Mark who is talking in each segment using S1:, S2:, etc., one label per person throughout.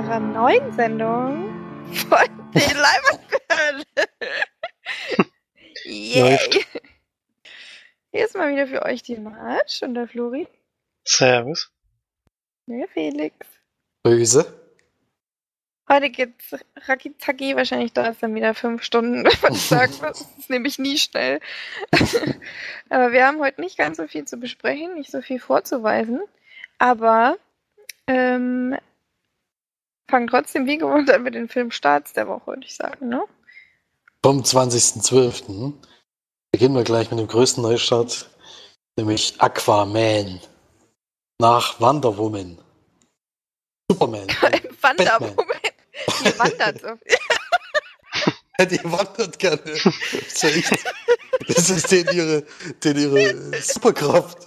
S1: unserer neuen Sendung von den Leibwandbehörde. Yay! Hier ist mal wieder für euch die March und der Flori.
S2: Servus.
S1: Der Felix.
S3: Böse.
S1: Heute geht's Rakitaki, wahrscheinlich dauert es dann wieder fünf Stunden, wenn man sagen muss. Das ist nämlich nie schnell. Aber wir haben heute nicht ganz so viel zu besprechen, nicht so viel vorzuweisen. Aber ähm, fangen trotzdem wie gewohnt an mit den Filmstarts der Woche, würde ich sagen, ne?
S3: Vom 20.12. beginnen wir gleich mit dem größten Neustart, nämlich Aquaman. Nach Wonder Woman. Superman.
S1: Wonder Woman. Die wandert so.
S3: Die wandert gerne. Das ist, denen ihre, denen ihre Superkraft.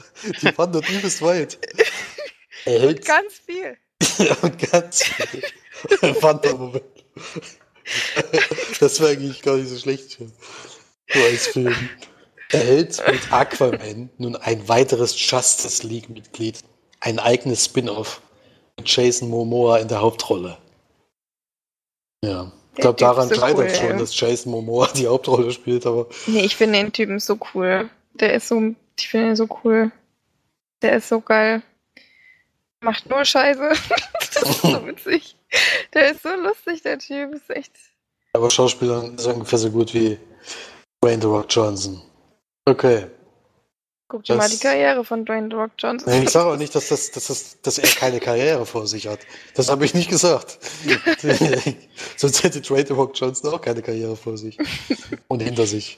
S3: Die wandert übelst weit.
S1: Und ganz viel.
S3: und ganz Woman. Das wäre eigentlich gar nicht so schlecht für so als Film. Erhält mit Aquaman nun ein weiteres Justice League-Mitglied, ein eigenes Spin-off mit Jason Momoa in der Hauptrolle. Ja, ich glaube, daran
S1: so
S3: scheitert
S1: cool,
S3: schon,
S1: ey.
S3: dass Jason Momoa die Hauptrolle spielt, aber
S1: Nee, ich finde den Typen so cool. Der ist so, ich finde ihn so cool. Der ist so geil. Macht nur Scheiße. das ist so witzig. Der ist so lustig, der Typ. Ist echt.
S3: aber Schauspieler ist ungefähr so gut wie Dwayne The Rock Johnson. Okay.
S1: Guck dir
S3: Das-
S1: mal die Karriere von Dwayne The Rock Johnson
S3: Nee, ich sage auch nicht, dass, das, dass, das, dass er keine Karriere vor sich hat. Das habe ich nicht gesagt. Sonst hätte Dwayne The Rock Johnson auch keine Karriere vor sich. Und hinter sich.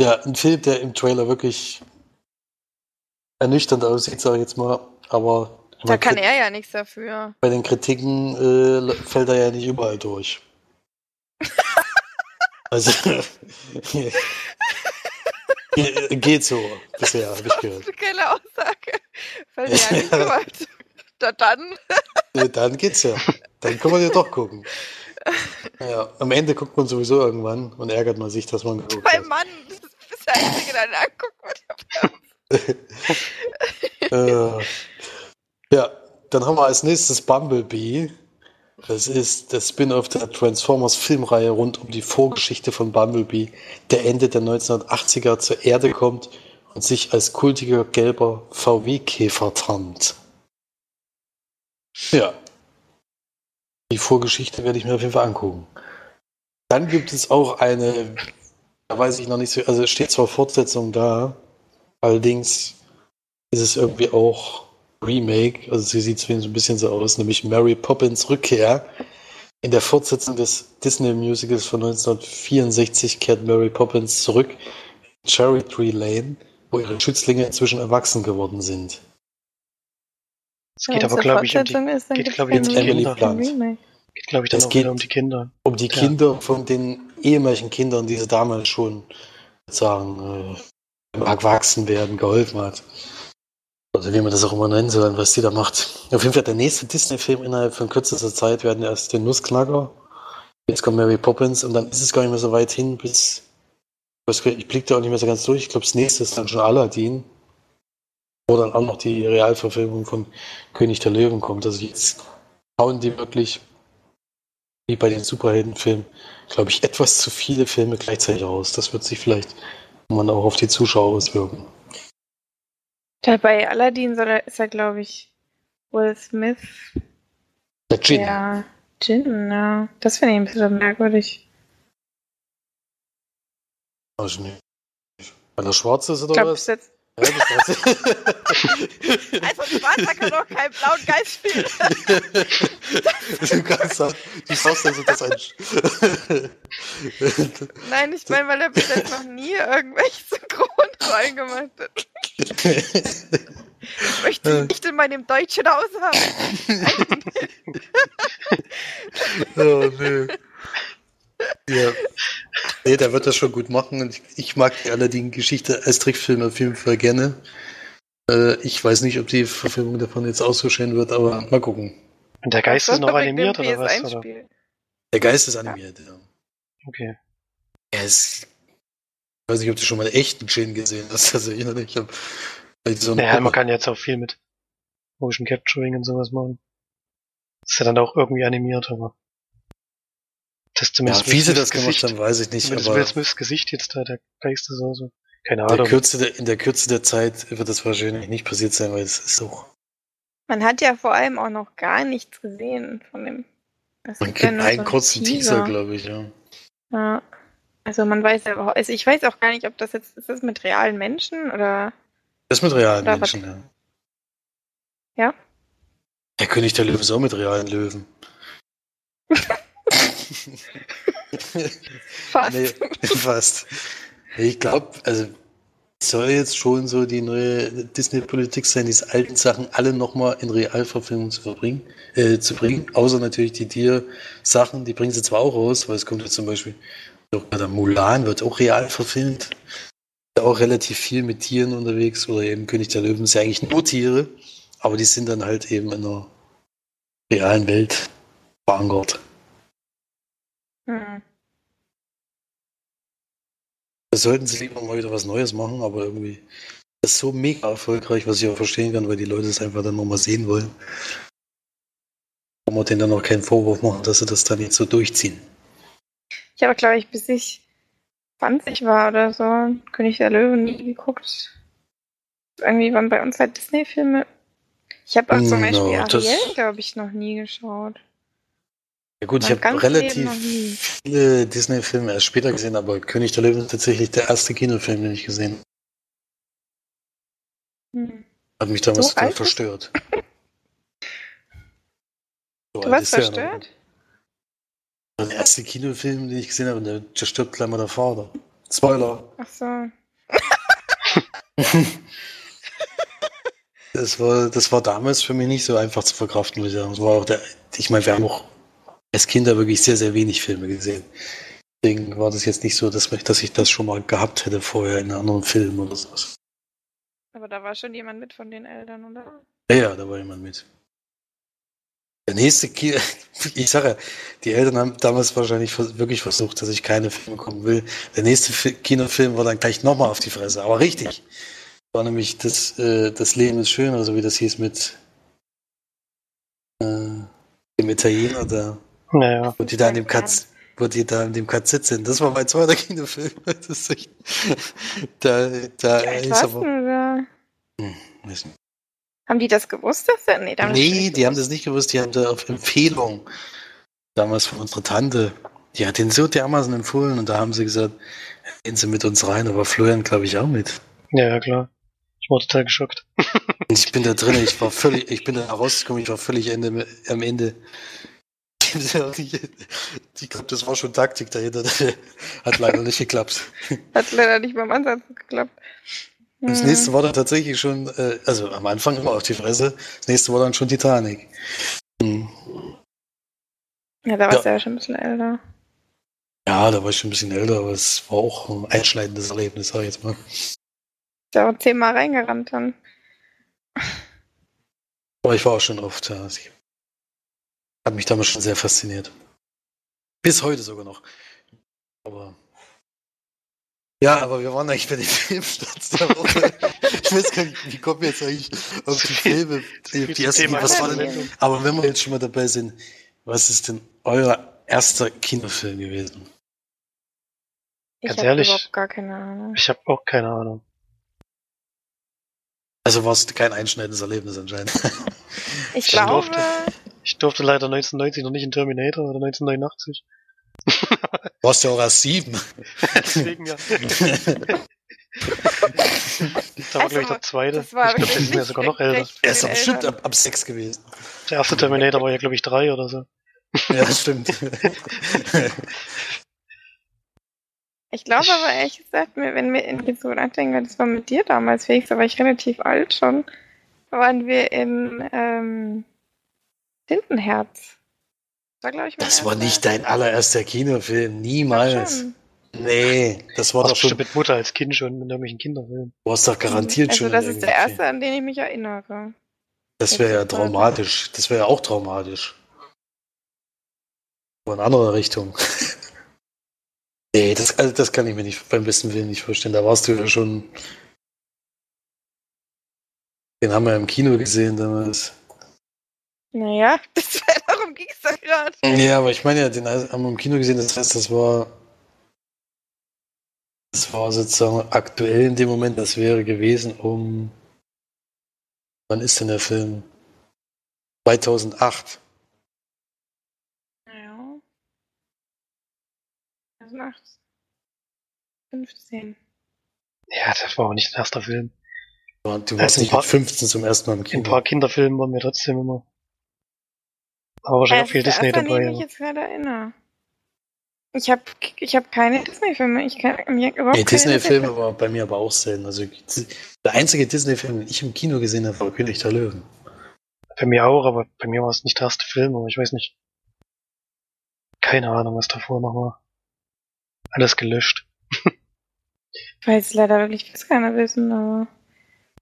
S3: Ja, ein Film, der im Trailer wirklich ernüchternd aussieht, sage ich jetzt mal. Aber
S1: Da kann er ja nichts dafür.
S3: bei den Kritiken äh, fällt er ja nicht überall durch. also, ge- geht so bisher, habe ich gehört.
S1: Keine Aussage. Weil der ja nicht gemacht. Da dann.
S3: Ja, dann geht's ja. Dann kann man ja doch gucken. Ja, am Ende guckt man sowieso irgendwann und ärgert man sich, dass man geguckt
S1: Mein
S3: hat.
S1: Mann, das ist der Einzige, der angucken wird.
S3: Äh, ja, dann haben wir als nächstes Bumblebee. Das ist das Spin-off der Transformers Filmreihe rund um die Vorgeschichte von Bumblebee, der Ende der 1980er zur Erde kommt und sich als kultiger gelber VW-Käfer tarnt. Ja. Die Vorgeschichte werde ich mir auf jeden Fall angucken. Dann gibt es auch eine, da weiß ich noch nicht so, also steht zwar Fortsetzung da, allerdings ist es irgendwie auch Remake, also sie sieht zumindest ein bisschen so aus, nämlich Mary Poppins Rückkehr. In der Fortsetzung des Disney-Musicals von 1964 kehrt Mary Poppins zurück in Cherry Tree Lane, wo ihre Schützlinge inzwischen erwachsen geworden sind.
S2: Es geht aber, glaube ich, um die, geht, glaub ich, um die.
S3: Blunt.
S1: Remake.
S2: geht, glaube ich, dann
S3: Es geht-
S2: um die Kinder.
S3: Um die
S2: Ja.
S3: Kinder von den ehemaligen Kindern, die sie damals schon sagen, äh, Erwachsenwerden geholfen hat. Also wie man das auch immer nennen soll, was die da macht. Auf jeden Fall der nächste Disney-Film innerhalb von kürzester Zeit werden erst den Nussknacker. Jetzt kommt Mary Poppins und dann ist es gar nicht mehr so weit hin, bis. Ich weiß gar nicht, Ich blick da auch nicht mehr so ganz durch. Ich glaube, das nächste ist dann schon Aladdin. Wo dann auch noch die Realverfilmung von König der Löwen kommt. Also jetzt hauen die wirklich, wie bei den Superheldenfilmen, glaube ich, etwas zu viele Filme gleichzeitig raus. Das wird sich vielleicht man auch auf die Zuschauer auswirken.
S1: Da bei Aladdin soll er, ist er, glaube ich, Will Smith.
S3: Der Gin.
S1: Ja, Jin, ja. Das finde ich ein bisschen merkwürdig.
S3: Also nicht. Weil er schwarz ist
S1: Ich
S3: oder
S1: glaube,
S3: was?
S1: jetzt.
S3: Das
S1: Also Schwarzer kann doch keinen blauen Geist spielen.
S3: du kannst sagen, du sagst also, dass ein.
S1: Nein, ich meine, weil er bis jetzt noch nie irgendwelche Synchronrollen gemacht hat. Ich möchte ihn nicht in meinem deutschen Haus haben.
S3: oh, nee. Ja. Nee, der wird das schon gut machen. Und ich, ich mag die Aladdin-Geschichte als Trickfilm auf jeden Fall gerne. Äh, ich weiß nicht, ob die Verfilmung davon jetzt auch so schön wird, aber mal gucken.
S2: Und der Geist ist noch animiert oder was? Oder?
S1: PS1-Spiel.
S3: Der Geist ist animiert, ja.
S2: Okay.
S3: Er ist. Ich weiß nicht, ob du schon mal einen echten Gin gesehen hast. Also ich, ich hab, vielleicht so einen
S2: Ja, man
S3: Puppe.
S2: kann jetzt auch viel mit Motion Capturing und sowas machen. ist ja dann auch irgendwie animiert, aber. Das
S3: Ja,
S2: zumindest
S3: wie sie
S2: Will
S3: das
S2: Smiths
S3: gemacht haben, weiß ich nicht.
S2: Zumindest
S3: Aber
S2: Will Smiths Gesicht jetzt da, der Geist ist oder so. Keine
S3: in der,
S2: Ahnung.
S3: Kürze der, in der Kürze der Zeit wird das wahrscheinlich nicht passiert sein, weil es ist auch.
S1: Man hat ja vor allem auch noch gar nichts gesehen von dem.
S3: Man
S1: gibt ja
S3: einen
S1: so
S3: kurzen Teaser, glaube ich, ja.
S1: Ja. Also man weiß ja überhaupt, also ich weiß auch gar nicht, ob das jetzt, ist das mit realen Menschen oder.
S3: Das mit realen
S1: Oder was?
S3: Menschen, ja.
S1: Ja?
S3: Der König der Löwen ist auch mit realen Löwen.
S1: Fast.
S3: nee, fast. Ich glaube, also soll jetzt schon so die neue Disney-Politik sein, diese alten Sachen alle nochmal in Realverfilmung zu verbringen, äh, zu bringen. Außer natürlich die Tier-Sachen, die bringen sie zwar auch raus, weil es kommt jetzt zum Beispiel, der Mulan wird auch real verfilmt. Auch relativ viel mit Tieren unterwegs oder eben König der Löwen ist ja eigentlich nur Tiere, aber die sind dann halt eben in einer realen Welt verankert.
S1: Hm.
S3: Da sollten sie lieber mal wieder was Neues machen, aber irgendwie das ist so mega erfolgreich, was ich auch verstehen kann, weil die Leute es einfach dann nochmal sehen wollen. Kann man denen dann auch keinen Vorwurf machen, dass sie das dann jetzt so durchziehen.
S1: Ich habe, glaube ich, bis ich 20 war oder so, König der Löwen nie geguckt. Irgendwie waren bei uns halt Disney-Filme. Ich habe auch zum
S3: No,
S1: Beispiel
S3: das-
S1: Ariel, glaube ich, noch nie geschaut.
S3: Ja gut, ich habe relativ viele Disney-Filme erst später gesehen, aber König der Löwen ist tatsächlich der erste Kinofilm, den ich gesehen habe.
S1: Hm.
S3: Hat mich damals
S1: So
S3: total
S1: alt
S3: verstört. So
S1: Du warst
S3: ist der
S1: verstört?
S3: Der erste Kinofilm, den ich gesehen habe, und da da stirbt gleich mal der Vater. Spoiler.
S1: Ach so.
S3: Das war, das war damals für mich nicht so einfach zu verkraften, muss ich sagen. Das war auch der, ich meine, wir haben auch als Kinder wirklich sehr, sehr wenig Filme gesehen. Deswegen war das jetzt nicht so, dass, dass ich das schon mal gehabt hätte vorher in einem anderen Film oder sowas.
S1: Aber da war schon jemand mit von den Eltern, oder?
S3: Ja, ja, da war jemand mit. Der nächste Ki ich sage ja, die Eltern haben damals wahrscheinlich wirklich versucht, dass ich keine Filme gucken will. Der nächste Fi Kinofilm war dann gleich nochmal auf die Fresse, aber richtig. War nämlich das, äh, das Leben ist schön, also wie das hieß mit äh, dem Italiener da,
S2: Naja.
S3: wo die da in dem Katz, wo die da in dem KZ sind. Das war mein zweiter Kinofilm. Das ist echt, da, da ist aber, weiß nicht.
S1: Haben die das gewusst, dass der? Nee,
S3: Nee, die haben das nicht gewusst, die haben da auf Empfehlung damals von unserer Tante, die hat den so dermaßen empfohlen und da haben sie gesagt, gehen Sie mit uns rein, aber Florian glaube ich auch mit.
S2: Ja, ja, klar. Ich war total geschockt.
S3: Und ich bin da drin, ich war völlig, ich bin da rausgekommen, ich war völlig Ende, am Ende. Ich glaube, das war schon Taktik dahinter. Hat leider nicht geklappt.
S1: Hat leider nicht beim Ansatz geklappt.
S3: Das nächste war dann tatsächlich schon, äh, also am Anfang immer auf die Fresse, das nächste war dann schon Titanic. Hm.
S1: Ja, da warst du
S3: Ja.
S1: schon ein bisschen älter.
S3: Ja, da war ich schon ein bisschen älter, aber es war auch ein einschneidendes Erlebnis, sag ich jetzt mal.
S1: Ist ja auch zehnmal reingerannt dann.
S3: Aber ich war auch schon oft, ja. Hat mich damals schon sehr fasziniert. Bis heute sogar noch. Aber. Ja, aber wir waren eigentlich bei den Filmstarts der Woche. ich weiß gar nicht, wie kommen wir jetzt eigentlich auf die Filme? Die, die ersten,
S2: Thema
S3: was war denn, aber wenn wir jetzt schon mal dabei sind, was ist denn euer erster Kinofilm gewesen?
S1: Ich
S2: Ganz
S1: hab
S2: ehrlich?
S1: überhaupt gar keine Ahnung.
S2: Ich habe auch keine Ahnung.
S3: Also war es kein einschneidendes Erlebnis anscheinend.
S1: Ich
S2: Ich
S1: glaube,
S2: durfte. Ich durfte leider 1990 noch nicht in Terminator oder 1989.
S3: Du warst ja auch erst sieben.
S2: Deswegen ja. Da war,
S1: Also,
S2: glaube ich, der zweite.
S1: das war
S2: ich glaube, das ist ja
S1: wirklich
S2: sogar noch älter.
S3: Er ist bestimmt ab, ab sechs gewesen.
S2: Der erste Terminator war ja, glaube ich, drei oder so.
S3: Ja, stimmt.
S1: Ich glaube aber ehrlich gesagt, mir- wenn wir in jetzt so nachdenken, das war mit dir damals, Felix, da war ich relativ alt schon, waren wir in ähm, Tintenherz. Das war, ich,
S3: Das war nicht dein allererster Kinofilm. Niemals. Nee, das war doch schon.
S2: mit Mutter als Kind schon mit irgendwelchen Kinderfilmen.
S3: Du warst doch garantiert
S1: also
S3: schon.
S1: das ist der erste, an den ich mich erinnere.
S3: Das wäre ja
S1: gerade.
S3: traumatisch. Das wäre ja auch traumatisch. Aber in andere Richtung. nee, das, also das kann ich mir nicht beim besten Willen nicht vorstellen. Da warst du ja schon. Den haben wir im Kino gesehen damals.
S1: Naja, das wäre doch ging's da gerade.
S3: Ja, aber ich meine ja, den haben wir im Kino gesehen, das heißt, das war. Das war sozusagen aktuell in dem Moment, das wäre gewesen um. Wann ist denn der Film? 2008.
S1: Ja. 2008. 15.
S2: Ja, das war auch nicht der erste Film.
S3: Du
S2: Also
S3: warst
S2: ein
S3: nicht
S2: paar-
S3: mit 15 zum ersten Mal im
S2: In
S3: Kino.
S2: ein paar Kinderfilmen waren wir trotzdem immer. Aber wahrscheinlich auch viel
S1: Das ist
S2: Disney
S1: erste, an
S2: dabei.
S1: den ich jetzt gerade erinnere. Ich habe ich hab keine Disney-Filme. Ich kann mir überhaupt
S3: Nee, Disney-Filme war bei mir aber auch selten. Also der einzige Disney-Film, den ich im Kino gesehen habe, war König der Löwen.
S2: Bei mir auch, aber bei mir war es nicht der erste Film, aber ich weiß nicht. Keine Ahnung, was davor noch war. Alles gelöscht.
S1: Ich weiß leider wirklich, was keiner wissen, aber.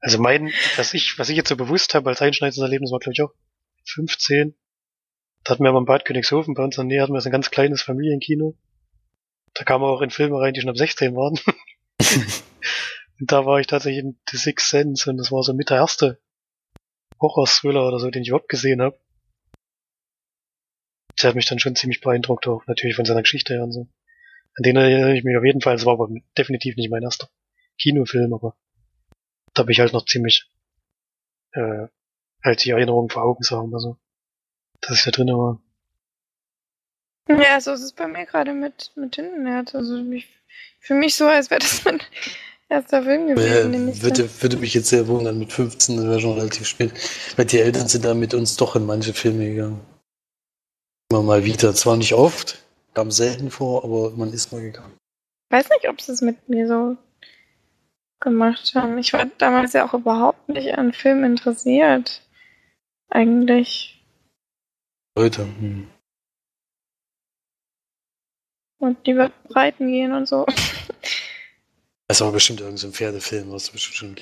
S2: Also mein, was ich, was ich jetzt so bewusst habe als einschneidendes Erlebnis war, glaube ich, auch 15. Da hatten wir aber in Bad Königshofen, bei uns in der Nähe hatten wir so ein ganz kleines Familienkino. Da kamen auch in Filme rein, die schon ab 16 waren. und da war ich tatsächlich in The Sixth Sense und das war so mit der erste Horror-Thriller oder so, den ich überhaupt gesehen habe. Der hat mich dann schon ziemlich beeindruckt, auch natürlich von seiner Geschichte her und so. An den erinnere ich mich auf jeden Fall, es war aber definitiv nicht mein erster Kinofilm, aber da habe ich halt noch ziemlich äh, halt die Erinnerung vor Augen, sagen wir so. Dass ich da drin war.
S1: Ja, so ist es bei mir gerade mit, mit Tintenherz. Also ich, für mich so, als wäre das mein erster Film gewesen, den
S3: Äh,
S1: ich
S3: würde, würde mich jetzt sehr wundern, mit 15, das wäre schon relativ spät. Weil die Eltern sind da mit uns doch in manche Filme gegangen. Immer mal wieder. Zwar nicht oft, kam selten vor, aber man ist mal gegangen.
S1: weiß nicht, ob sie es mit mir so gemacht haben. Ich war damals ja auch überhaupt nicht an Filmen interessiert. Eigentlich.
S3: Heute. Hm.
S1: Und lieber reiten gehen und so.
S3: Das war bestimmt irgendein so ein Pferdefilm, was du bestimmt schon.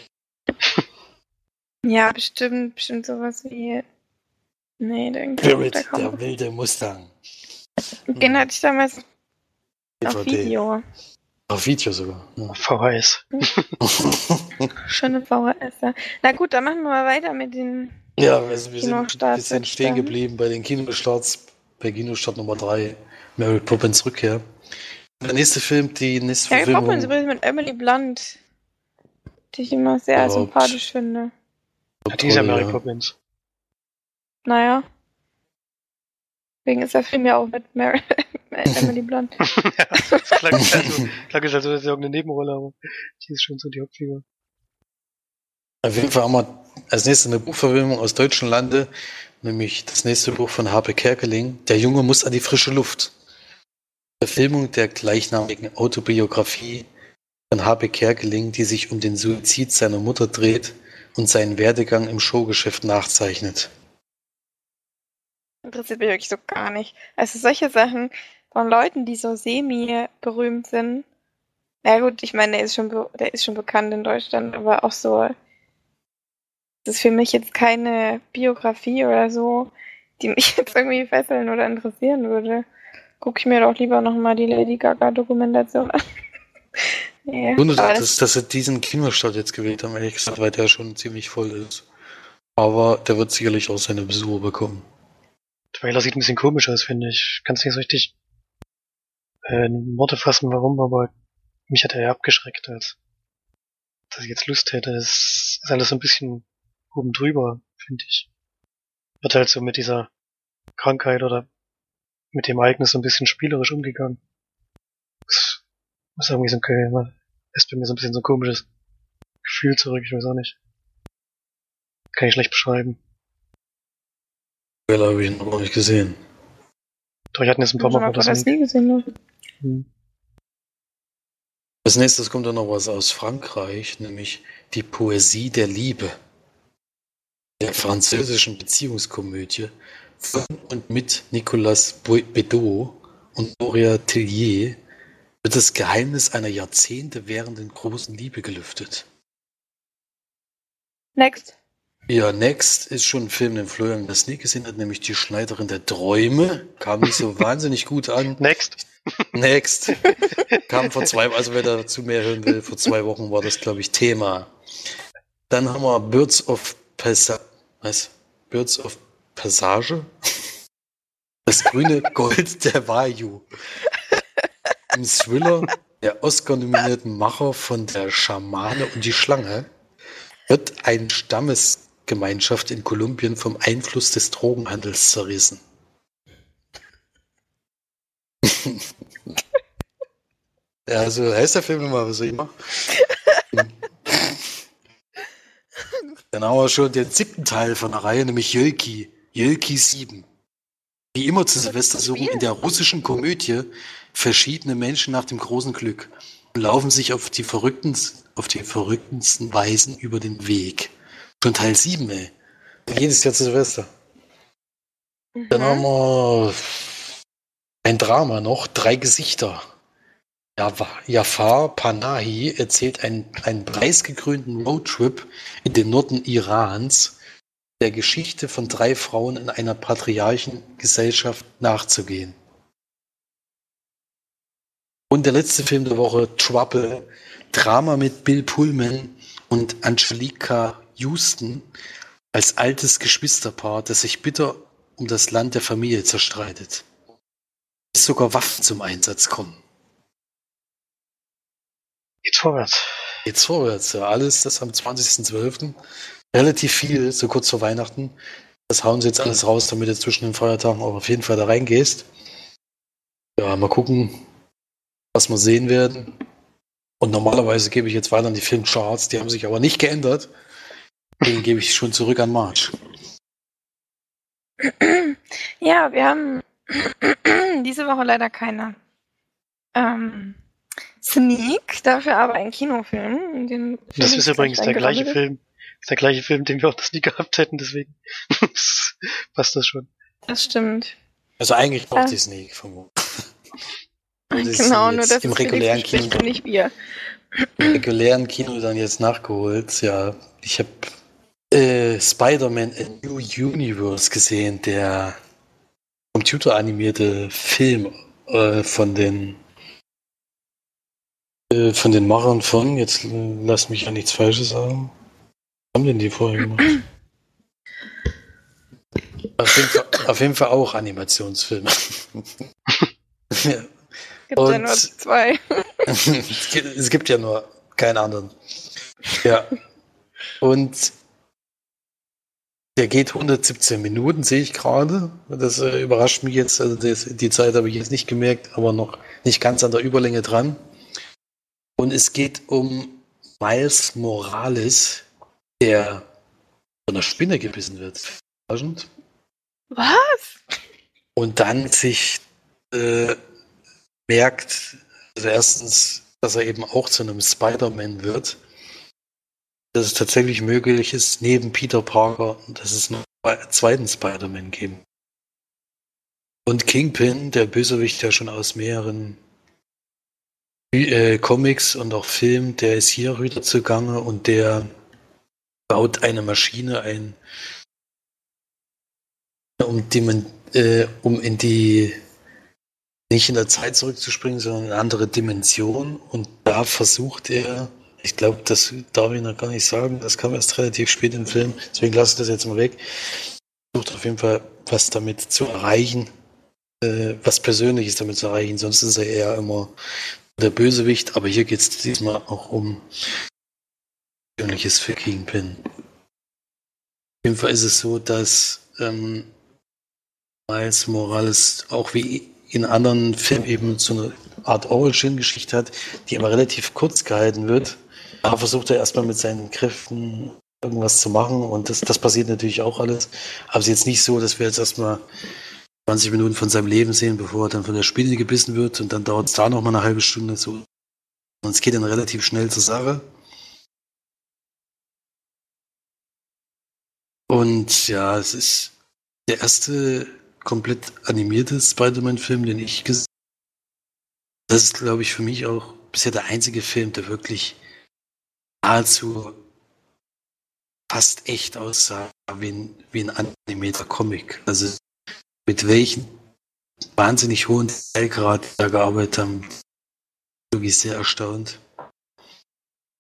S1: Ja, bestimmt, bestimmt sowas wie. Nee, den,
S3: Spirit,
S1: kam,
S3: der wilde Mustang.
S1: den hatte ich damals auf
S3: DVD.
S1: Video.
S3: Auf Video sogar. Ja.
S2: VHS.
S1: Schöne VHS. ja. Na gut, dann machen wir mal weiter mit den.
S3: Ja, also wir sind, wir sind stehen geblieben bei den Kinostarts, bei Kinostart Nummer 3, Mary Poppins Rückkehr. Der nächste Film, die nächste
S1: Ja, wir
S3: Verfilmung.
S1: poppen übrigens mit Emily Blunt, die ich immer sehr
S3: Überhaupt.
S1: sympathisch finde.
S2: Die ist ja
S3: Toll,
S2: Mary
S3: ja.
S2: Poppins.
S1: Naja. Deswegen ist der Film ja auch mit Mary, Emily Blunt.
S2: ja, das klang halt so, klang halt so, das ist ja irgendeine Nebenrolle, aber die ist schon so die Hauptfigur.
S3: Auf jeden Fall haben wir als nächstes eine Buchverfilmung aus deutschen Lande, nämlich das nächste Buch von Harpe Kerkeling. Der Junge muss an die frische Luft. Verfilmung der gleichnamigen Autobiografie von Harpe Kerkeling, die sich um den Suizid seiner Mutter dreht und seinen Werdegang im Showgeschäft nachzeichnet.
S1: Interessiert mich wirklich so gar nicht. Also solche Sachen von Leuten, die so semi-berühmt sind. Na gut, ich meine, der ist schon, der ist schon bekannt in Deutschland, aber auch so. Das ist für mich jetzt keine Biografie oder so, die mich jetzt irgendwie fesseln oder interessieren würde. Gucke ich mir doch lieber nochmal die Lady Gaga-Dokumentation an. nee,
S3: Wundert,
S1: aber
S3: dass, dass sie diesen Kinostart jetzt gewählt haben, ehrlich gesagt, weil der schon ziemlich voll ist. Aber der wird sicherlich auch seine Besucher bekommen.
S2: Trailer sieht ein bisschen komisch aus, finde ich. Kannst nicht so richtig äh, in Worte fassen, warum, aber mich hat er eher abgeschreckt, als dass ich jetzt Lust hätte. Es ist alles so ein bisschen oben drüber, finde ich. Wird halt so mit dieser Krankheit oder mit dem Ereignis so ein bisschen spielerisch umgegangen. Das ist irgendwie so ein, ist bei mir so ein bisschen so ein komisches Gefühl zurück, ich weiß auch nicht. Kann ich schlecht beschreiben.
S3: Trailer habe ich noch nicht gesehen.
S2: Doch, ich hatte jetzt ein paar Mal
S1: mal das
S2: das
S1: nie gesehen. Ne?
S2: hm.
S3: Als nächstes kommt dann noch was aus Frankreich, nämlich die Poesie der Liebe. Der französischen Beziehungskomödie von und mit Nicolas Bedeau und Gloria Tillier wird das Geheimnis einer Jahrzehnte währenden großen Liebe gelüftet.
S1: Next.
S3: Ja, Next ist schon ein Film, den Florian das nie gesehen hat, nämlich Die Schneiderin der Träume. Kam nicht so wahnsinnig gut an.
S2: Next.
S3: Next. Kam vor zwei, also wer dazu mehr hören will, vor zwei Wochen war das, glaube ich, Thema. Dann haben wir Birds of Passage. Was? Birds of Passage? Das grüne Gold der Vayu. Im Thriller der Oscar-nominierten Macher von Der Schamane und die Schlange wird eine Stammesgemeinschaft in Kolumbien vom Einfluss des Drogenhandels zerrissen. ja, so heißt der Film immer, was ich machen? Dann haben wir schon den siebten Teil von der Reihe, nämlich Jölki. Jölki 7. Wie immer zu Silvester suchen in der russischen Komödie verschiedene Menschen nach dem großen Glück und laufen sich auf die, verrückten, auf die verrücktensten Weisen über den Weg. Schon Teil 7, ey. Jedes Jahr zu Silvester. Mhm. Dann haben wir ein Drama noch, drei Gesichter. Jafar Panahi erzählt einen, einen preisgekrönten Roadtrip in den Norden Irans, der Geschichte von drei Frauen in einer patriarchen Gesellschaft nachzugehen. Und der letzte Film der Woche, Trouble, Drama mit Bill Pullman und Angelika Houston als altes Geschwisterpaar, das sich bitter um das Land der Familie zerstreitet. Bis sogar Waffen zum Einsatz kommen.
S2: Geht's vorwärts.
S3: Geht's vorwärts, ja. Alles das am 20.12. Relativ viel, so kurz vor Weihnachten. Das hauen sie jetzt alles raus, damit du zwischen den Feiertagen auch auf jeden Fall da reingehst. Ja, mal gucken, was wir sehen werden. Und normalerweise gebe ich jetzt weiter an die Filmcharts, die haben sich aber nicht geändert. Den gebe ich schon zurück an March.
S1: Ja, wir haben diese Woche leider keine ähm, Sneak, dafür aber ein Kinofilm. Den
S2: das ist übrigens der gleiche Film, ist der gleiche Film, den wir auch das nie gehabt hätten, deswegen passt das schon.
S1: Das stimmt.
S3: Also eigentlich braucht ja. die Sneak vom
S1: Genau, nur das
S3: im regulären Kino
S1: nicht wir.
S3: Im regulären Kino dann jetzt nachgeholt. Ja, ich habe äh, Spider-Man A New Universe gesehen, der computeranimierte Film äh, von den äh, von den Machern von, jetzt lass mich ja nichts Falsches sagen. Was haben denn die vorher gemacht? auf, jeden Fall, auf jeden Fall auch Animationsfilme.
S1: ja. Gibt Und ja nur zwei.
S3: es gibt ja nur keinen anderen. Ja. Und der geht 117 Minuten, sehe ich gerade. Das äh, überrascht mich jetzt. Also das, die Zeit habe ich jetzt nicht gemerkt, aber noch nicht ganz an der Überlänge dran. Und es geht um Miles Morales, der von einer Spinne gebissen wird.
S1: Was?
S3: Und dann sich äh, merkt, also erstens, dass er eben auch zu einem Spider-Man wird. Dass es tatsächlich möglich ist, neben Peter Parker, dass es einen zweiten Spider-Man geben. Und Kingpin, der Bösewicht ja schon aus mehreren äh, Comics und auch Film, der ist hier wieder zugange und der baut eine Maschine ein, um, die man, äh, um in die nicht in der Zeit zurückzuspringen, sondern in eine andere Dimension. Und da versucht er, ich glaube, das darf ich noch gar nicht sagen, das kam erst relativ spät im Film, deswegen lasse ich das jetzt mal weg. Versucht auf jeden Fall, was damit zu erreichen, äh, was Persönliches damit zu erreichen. Sonst ist er eher immer der Bösewicht, aber hier geht es diesmal auch um Persönliches für Kingpin. Auf jeden Fall ist es so, dass ähm, Miles Morales auch wie in anderen Filmen eben so eine Art Origin-Geschichte hat, die aber relativ kurz gehalten wird. Da versucht er erstmal mit seinen Kräften irgendwas zu machen und das, das passiert natürlich auch alles. Aber es ist jetzt nicht so, dass wir jetzt erstmal 20 Minuten von seinem Leben sehen, bevor er dann von der Spinne gebissen wird und dann dauert es da nochmal eine halbe Stunde so. Und es geht dann relativ schnell zur Sache. Und ja, es ist der erste komplett animierte Spider-Man-Film, den ich gesehen habe. Das ist, glaube ich, für mich auch bisher der einzige Film, der wirklich nahezu fast echt aussah wie ein, wie ein animierter Comic. Also mit welchen wahnsinnig hohen Teilgrad da gearbeitet haben, wirklich sehr erstaunt.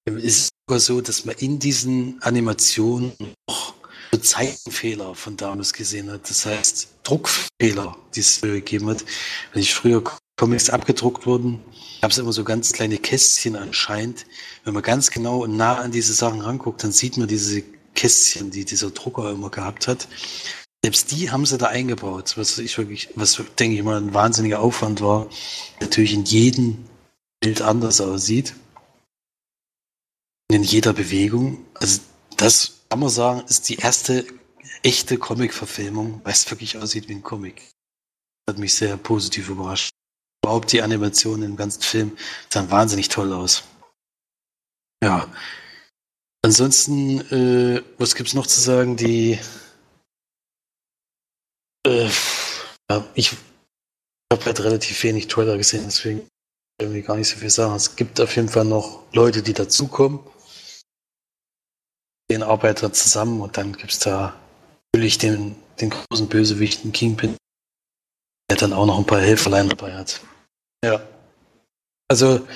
S3: Es ist sogar so, dass man in diesen Animationen noch Zeichenfehler von damals gesehen hat. Das heißt, Druckfehler, die es gegeben hat. Wenn ich früher Comics abgedruckt wurden, gab es immer so ganz kleine Kästchen anscheinend. Wenn man ganz genau und nah an diese Sachen ranguckt, dann sieht man diese Kästchen, die dieser Drucker immer gehabt hat. Selbst die haben sie da eingebaut, was ich wirklich, was denke ich mal ein wahnsinniger Aufwand war, natürlich in jedem Bild anders aussieht. In jeder Bewegung. Also das kann man sagen, ist die erste echte Comic-Verfilmung, weil es wirklich aussieht wie ein Comic. Hat mich sehr positiv überrascht. Überhaupt die Animation im ganzen Film sah wahnsinnig toll aus. Ja. Ansonsten, äh, was gibt's noch zu sagen? Die äh, ja, ich habe halt relativ wenig Trailer gesehen, deswegen irgendwie gar nicht so viel sagen. Es gibt auf jeden Fall noch Leute, die dazukommen den Arbeiter zusammen und dann gibt es da natürlich den, den großen Bösewichten Kingpin, der dann auch noch ein paar Helferlein dabei hat. Ja. Also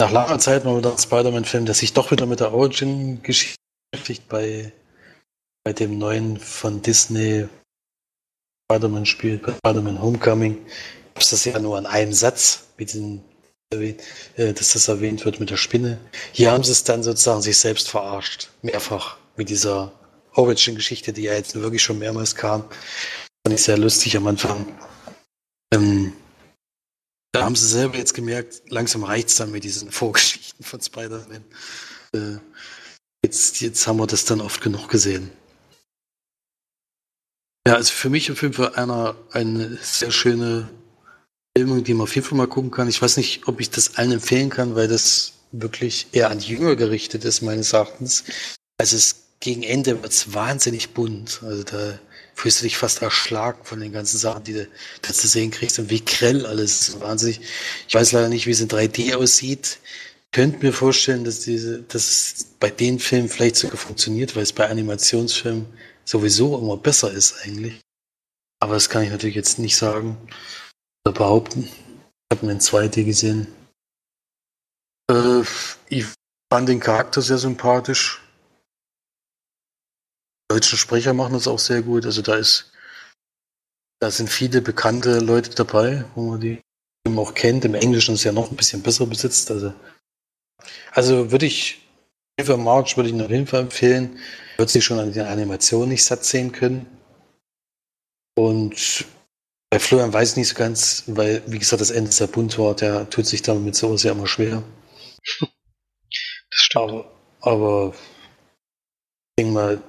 S3: nach langer Zeit mal wieder ein Spider-Man-Film, der sich doch wieder mit der Origin-Geschichte beschäftigt bei, bei dem neuen von Disney Spider-Man spielt, bei Spider-Man Homecoming. Gab es das ja nur an einem Satz mit den äh, dass das erwähnt wird mit der Spinne. Hier haben sie es dann sozusagen sich selbst verarscht. Mehrfach. Mit dieser Origin-Geschichte, die ja jetzt wirklich schon mehrmals kam. Fand ich sehr lustig am Anfang. Ähm, da haben sie selber jetzt gemerkt, langsam reicht es dann mit diesen Vorgeschichten von Spider-Man. Äh, jetzt, jetzt haben wir das dann oft genug gesehen. Ja, also für mich auf jeden Fall einer, eine sehr schöne Filme, die man auf jeden Fall mal gucken kann. Ich weiß nicht, ob ich das allen empfehlen kann, weil das wirklich eher an die Jünger gerichtet ist, meines Erachtens. Also es gegen Ende wird es wahnsinnig bunt. Also da fühlst du dich fast erschlagen von den ganzen Sachen, die du da zu sehen kriegst und wie grell alles ist. Wahnsinnig. Ich weiß leider nicht, wie es in 3D aussieht. Könnt mir vorstellen, dass diese, dass es bei den Filmen vielleicht sogar funktioniert, weil es bei Animationsfilmen sowieso immer besser ist eigentlich. Aber das kann ich natürlich jetzt nicht sagen behaupten. Ich habe in 2D gesehen. Äh, ich fand den Charakter sehr sympathisch. Die deutschen Sprecher machen das auch sehr gut. Also da ist, da sind viele bekannte Leute dabei, wo man die auch kennt. Im Englischen ist ja noch ein bisschen besser besetzt. Also, also würde ich, für March würde ich auf jeden Fall empfehlen. Wird sich schon an der Animation nicht satt sehen können. Und bei Florian weiß ich nicht so ganz, weil, wie gesagt, das Ende sehr bunt war, der tut sich damit so sehr immer schwer. Das stimmt. Aber, aber ich denke mal,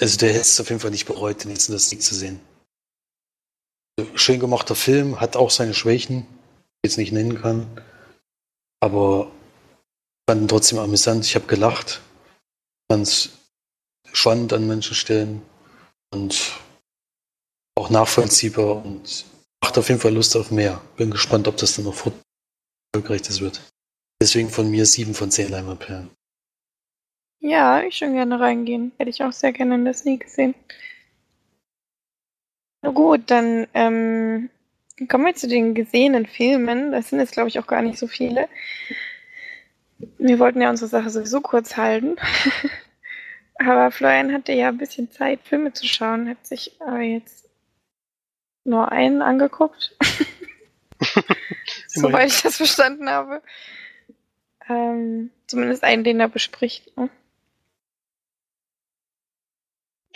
S3: also der hätte es auf jeden Fall nicht bereut, den jetzt in das Sieg zu sehen. Schön gemachter Film, hat auch seine Schwächen, die ich jetzt nicht nennen kann. Aber ich fand ihn trotzdem amüsant. Ich habe gelacht. Fand es spannend an manchen Stellen. Und auch nachvollziehbar und macht auf jeden Fall Lust auf mehr. Bin gespannt, ob das dann noch erfolgreich wird. Deswegen von mir sieben von zehn Leimerperlen.
S1: Ja, ich schon gerne reingehen. Hätte ich auch sehr gerne in der Sneak gesehen. Na gut, dann ähm, kommen wir zu den gesehenen Filmen. Das sind jetzt, glaube ich, auch gar nicht so viele. Wir wollten ja unsere Sache sowieso kurz halten. aber Florian hatte ja ein bisschen Zeit, Filme zu schauen, hat sich aber jetzt nur einen angeguckt. Soweit ich das verstanden habe. Ähm, zumindest einen, den er bespricht. Ne?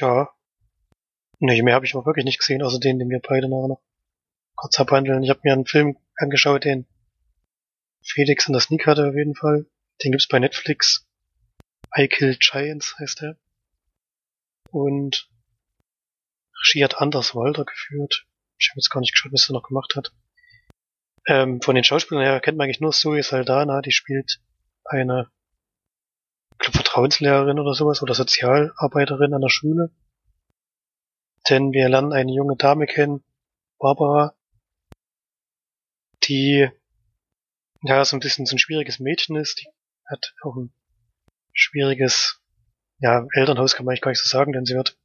S2: Ja. Nee, mehr habe ich auch wirklich nicht gesehen, außer den, den wir beide nachher noch kurz abhandeln. Ich habe mir einen Film angeschaut, den Felix in der Sneak hatte auf jeden Fall. Den gibt's bei Netflix. I Kill Giants heißt der. Und Regie hat Anders Walter geführt. Ich habe jetzt gar nicht geschaut, was er noch gemacht hat. Ähm, von den Schauspielern her kennt man eigentlich nur Zoe Saldana, die spielt eine glaub, Vertrauenslehrerin oder sowas oder Sozialarbeiterin an der Schule. Denn wir lernen eine junge Dame kennen, Barbara, die ja so ein bisschen so ein schwieriges Mädchen ist, die hat auch ein schwieriges ja, Elternhaus kann man eigentlich gar nicht so sagen, denn sie wird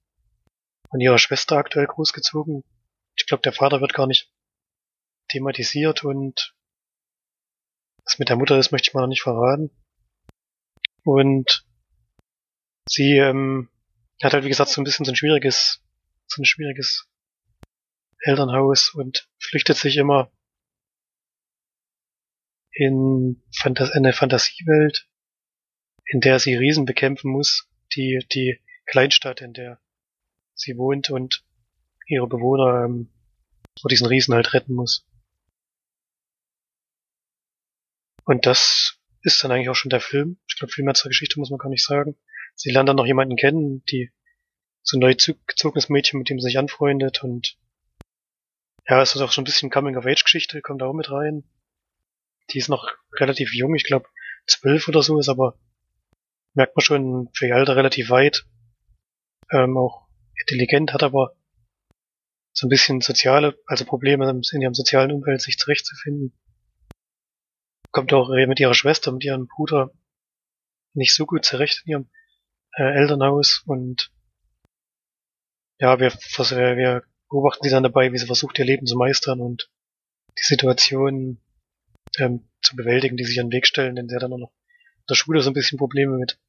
S2: von ihrer Schwester aktuell großgezogen, ich glaube, der Vater wird gar nicht thematisiert und was mit der Mutter ist, möchte ich mal noch nicht verraten. Und sie ähm, hat halt, wie gesagt, so ein bisschen so ein schwieriges, so ein schwieriges Elternhaus und flüchtet sich immer in Fantas eine Fantasiewelt, in der sie Riesen bekämpfen muss, die, die Kleinstadt, in der sie wohnt und ihre Bewohner ähm, vor diesen Riesen halt retten muss. Und das ist dann eigentlich auch schon der Film. Ich glaube, viel mehr zur Geschichte muss man gar nicht sagen. Sie lernen dann noch jemanden kennen, die so ein neu gezogenes Mädchen, mit dem sie sich anfreundet und ja, es ist auch so ein bisschen Coming-of-Age-Geschichte, kommt da auch mit rein. Die ist noch relativ jung, ich glaube zwölf oder so, ist aber merkt man schon für ihr Alter relativ weit. Ähm, auch intelligent, hat aber so ein bisschen soziale, also Probleme in ihrem sozialen Umfeld sich zurechtzufinden. Kommt auch mit ihrer Schwester, mit ihrem Bruder nicht so gut zurecht in ihrem äh, Elternhaus und ja, wir, wir beobachten sie dann dabei, wie sie versucht, ihr Leben zu meistern und die Situation ähm, zu bewältigen, die sich an den Weg stellen, denn sie hat dann auch noch der Schule so ein bisschen Probleme mit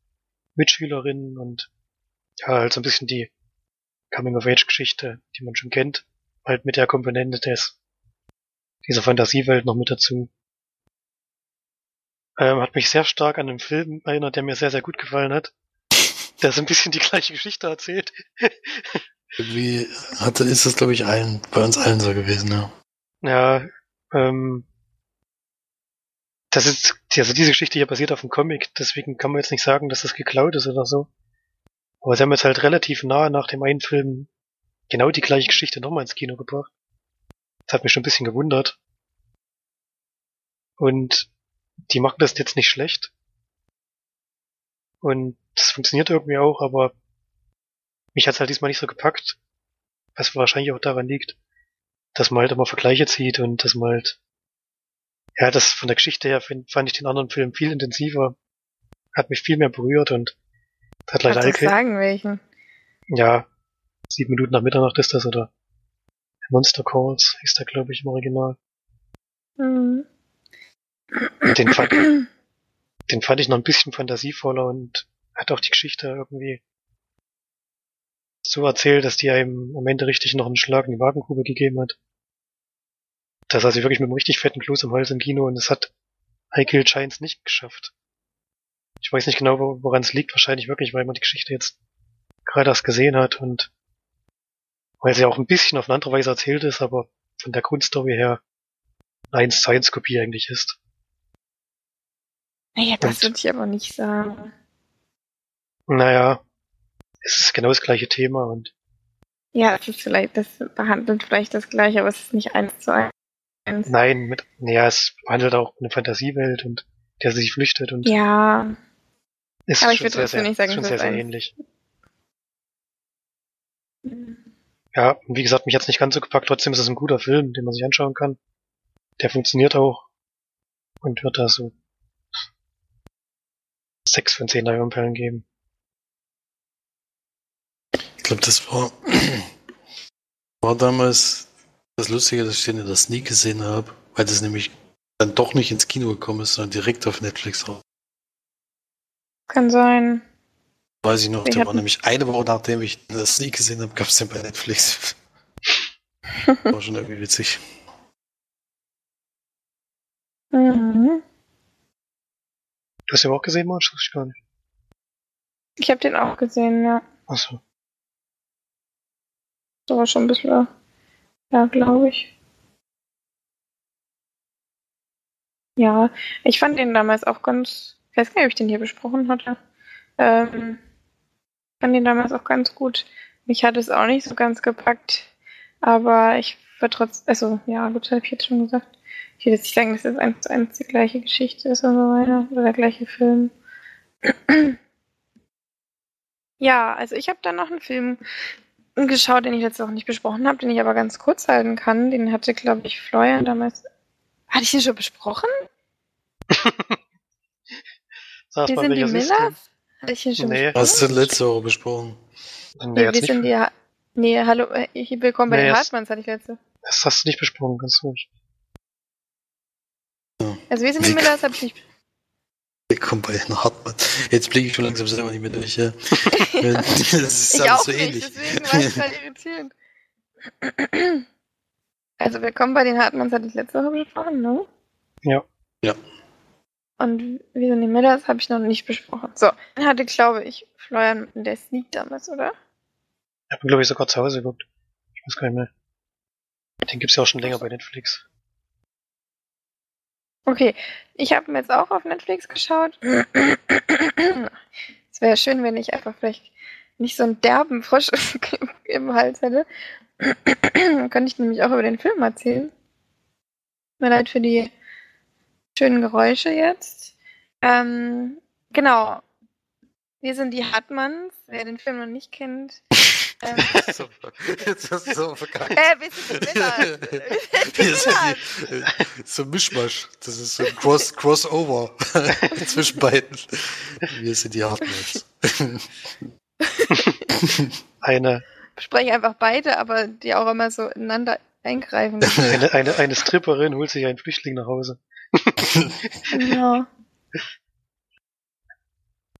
S2: Mitschülerinnen und ja, halt so ein bisschen die Coming-of-Age-Geschichte, die man schon kennt, halt mit der Komponente des dieser Fantasiewelt noch mit dazu. Ähm, hat mich sehr stark an einen Film erinnert, der mir sehr, sehr gut gefallen hat. Der so ein bisschen die gleiche Geschichte erzählt.
S3: Irgendwie hatte, ist das, glaube ich, allen, bei uns allen so gewesen, ja.
S2: Ja, ähm, das ist, also diese Geschichte hier basiert auf einem Comic, deswegen kann man jetzt nicht sagen, dass das geklaut ist oder so. Aber sie haben jetzt halt relativ nahe nach dem einen Film genau die gleiche Geschichte nochmal ins Kino gebracht. Das hat mich schon ein bisschen gewundert. Und die machen das jetzt nicht schlecht. Und das funktioniert irgendwie auch, aber mich hat's halt diesmal nicht so gepackt. Was wahrscheinlich auch daran liegt, dass man halt immer Vergleiche zieht und dass man halt, ja, das von der Geschichte her find, fand ich den anderen Film viel intensiver, hat mich viel mehr berührt und hat leider
S1: Kannst du sagen, welchen?
S2: Ja, sieben Minuten nach Mitternacht ist das, oder Monster Calls ist da, glaube ich, im Original. Mhm. Den fand, den fand ich noch ein bisschen fantasievoller und hat auch die Geschichte irgendwie so erzählt, dass die einem am Ende richtig noch einen Schlag in die Wagengrube gegeben hat. Das also wirklich mit einem richtig fetten Kloß im Hals im Kino und es hat I Killed Giants nicht geschafft. Ich weiß nicht genau, woran es liegt. Wahrscheinlich wirklich, weil man die Geschichte jetzt gerade erst gesehen hat und weil sie auch ein bisschen auf eine andere Weise erzählt ist, aber von der Grundstory her eine 1 1 Kopie eigentlich ist.
S1: Naja, das würde ich aber nicht sagen.
S2: Naja, es ist genau das gleiche Thema und.
S1: Ja, es ist vielleicht, das behandelt vielleicht das gleiche, aber es ist nicht eins zu eins.
S2: Nein, mit, naja, es behandelt auch eine Fantasiewelt und der sich flüchtet und.
S1: Ja.
S2: Ist aber ich würde trotzdem nicht sagen, schon sehr, sehr ähnlich. Ja, und wie gesagt, mich hat's nicht ganz so gepackt. Trotzdem ist es ein guter Film, den man sich anschauen kann. Der funktioniert auch und wird da so sechs von zehn Leinwandperlen geben.
S3: Ich glaube, das war, war damals das Lustige, dass ich den in der Sneak gesehen habe, weil das nämlich dann doch nicht ins Kino gekommen ist, sondern direkt auf Netflix raus.
S1: Kann sein.
S3: Weiß ich noch, ich der war nämlich eine Woche nachdem ich das Sneak gesehen habe, gab es den bei Netflix. war schon irgendwie witzig.
S1: Mhm.
S2: Du hast ihn auch gesehen, Marsch? Ich gar nicht.
S1: Ich habe den auch gesehen, ja.
S2: Achso.
S1: Das war schon ein bisschen, ja, glaube ich. Ja, ich fand den damals auch ganz, ich weiß gar nicht, ob ich den hier besprochen hatte. Ähm, fand den damals auch ganz gut. Mich hat es auch nicht so ganz gepackt, aber ich war trotzdem, also ja, gut, habe ich jetzt schon gesagt. Ich will jetzt nicht sagen, dass es eins zu eins die gleiche Geschichte ist oder so weiter, oder der gleiche Film. ja, also ich habe dann noch einen Film geschaut, den ich jetzt auch nicht besprochen habe, den ich aber ganz kurz halten kann. Den hatte, glaube ich, Florian damals. Hatte ich den schon besprochen?
S2: Sag
S1: wir
S2: mal,
S1: sind die Millers? Hatte ich den schon
S2: Nee.
S1: besprochen?
S3: Hast du letzte Woche besprochen?
S2: Nee,
S1: wir sind die. Ha nee, hallo, äh, hier willkommen bei
S2: Nee,
S1: den Hartmanns, hatte ich letzte.
S2: Das hast du nicht besprochen, ganz ruhig.
S1: Also wir sind die Millers, habe ich nicht.
S3: Willkommen bei den Hartmann. Jetzt blicke ich schon langsam selber nicht mehr durch. Ja. das ist
S1: ich
S3: alles
S1: auch
S3: so
S1: nicht,
S3: ähnlich.
S1: deswegen war ich gerade irritiert. Also willkommen bei den Hartmanns hatte ich letzte Woche besprochen, ne?
S2: Ja.
S3: Ja.
S1: Und wie sind die Millers habe ich noch nicht besprochen. So, dann hatte, glaube ich, Florian in der Sneak damals, oder?
S2: Ich habe glaube ich sogar zu Hause geguckt. Ich weiß gar nicht mehr. Den gibt's ja auch schon länger bei Netflix.
S1: Okay, ich habe mir jetzt auch auf Netflix geschaut. Es wäre schön, wenn ich einfach vielleicht nicht so einen derben Frosch im Hals hätte. Dann könnte ich nämlich auch über den Film erzählen. Mir leid für die schönen Geräusche jetzt. Ähm, genau. Wir sind die Hartmanns. Wer den Film noch nicht kennt. Ähm,
S3: So, Jetzt hast du so verkackt.
S1: äh, wir sind. Wir sind
S3: äh, so ein Mischmasch. Das ist so ein Cross, Crossover zwischen beiden. Wir sind die Hartmanns.
S2: Eine,
S1: Sprechen einfach beide, aber die auch immer so ineinander eingreifen.
S2: eine, eine, eine Stripperin holt sich einen Flüchtling nach Hause.
S1: Genau.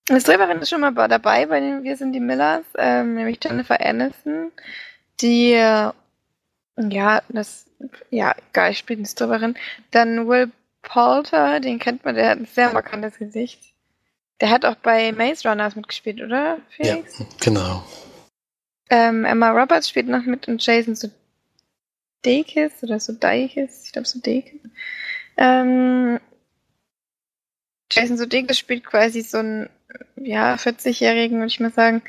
S1: Das Drehberin ist schon mal dabei bei den Wir sind die Millers, ähm, nämlich Jennifer Aniston, die, äh, ja, das, ja, geil, spielt eine Stripperin. Dann Will Poulter, den kennt man, der hat ein sehr markantes Gesicht. Der hat auch bei Maze Runners mitgespielt, oder,
S3: Ja,
S1: Felix?
S3: genau.
S1: Ähm, Emma Roberts spielt noch mit und Jason Sudeikis oder Sudeikis, ich glaube Sudeikis. Ähm, Jason Sudeikis spielt quasi so einen, ja, 40-jährigen, würde ich mal sagen,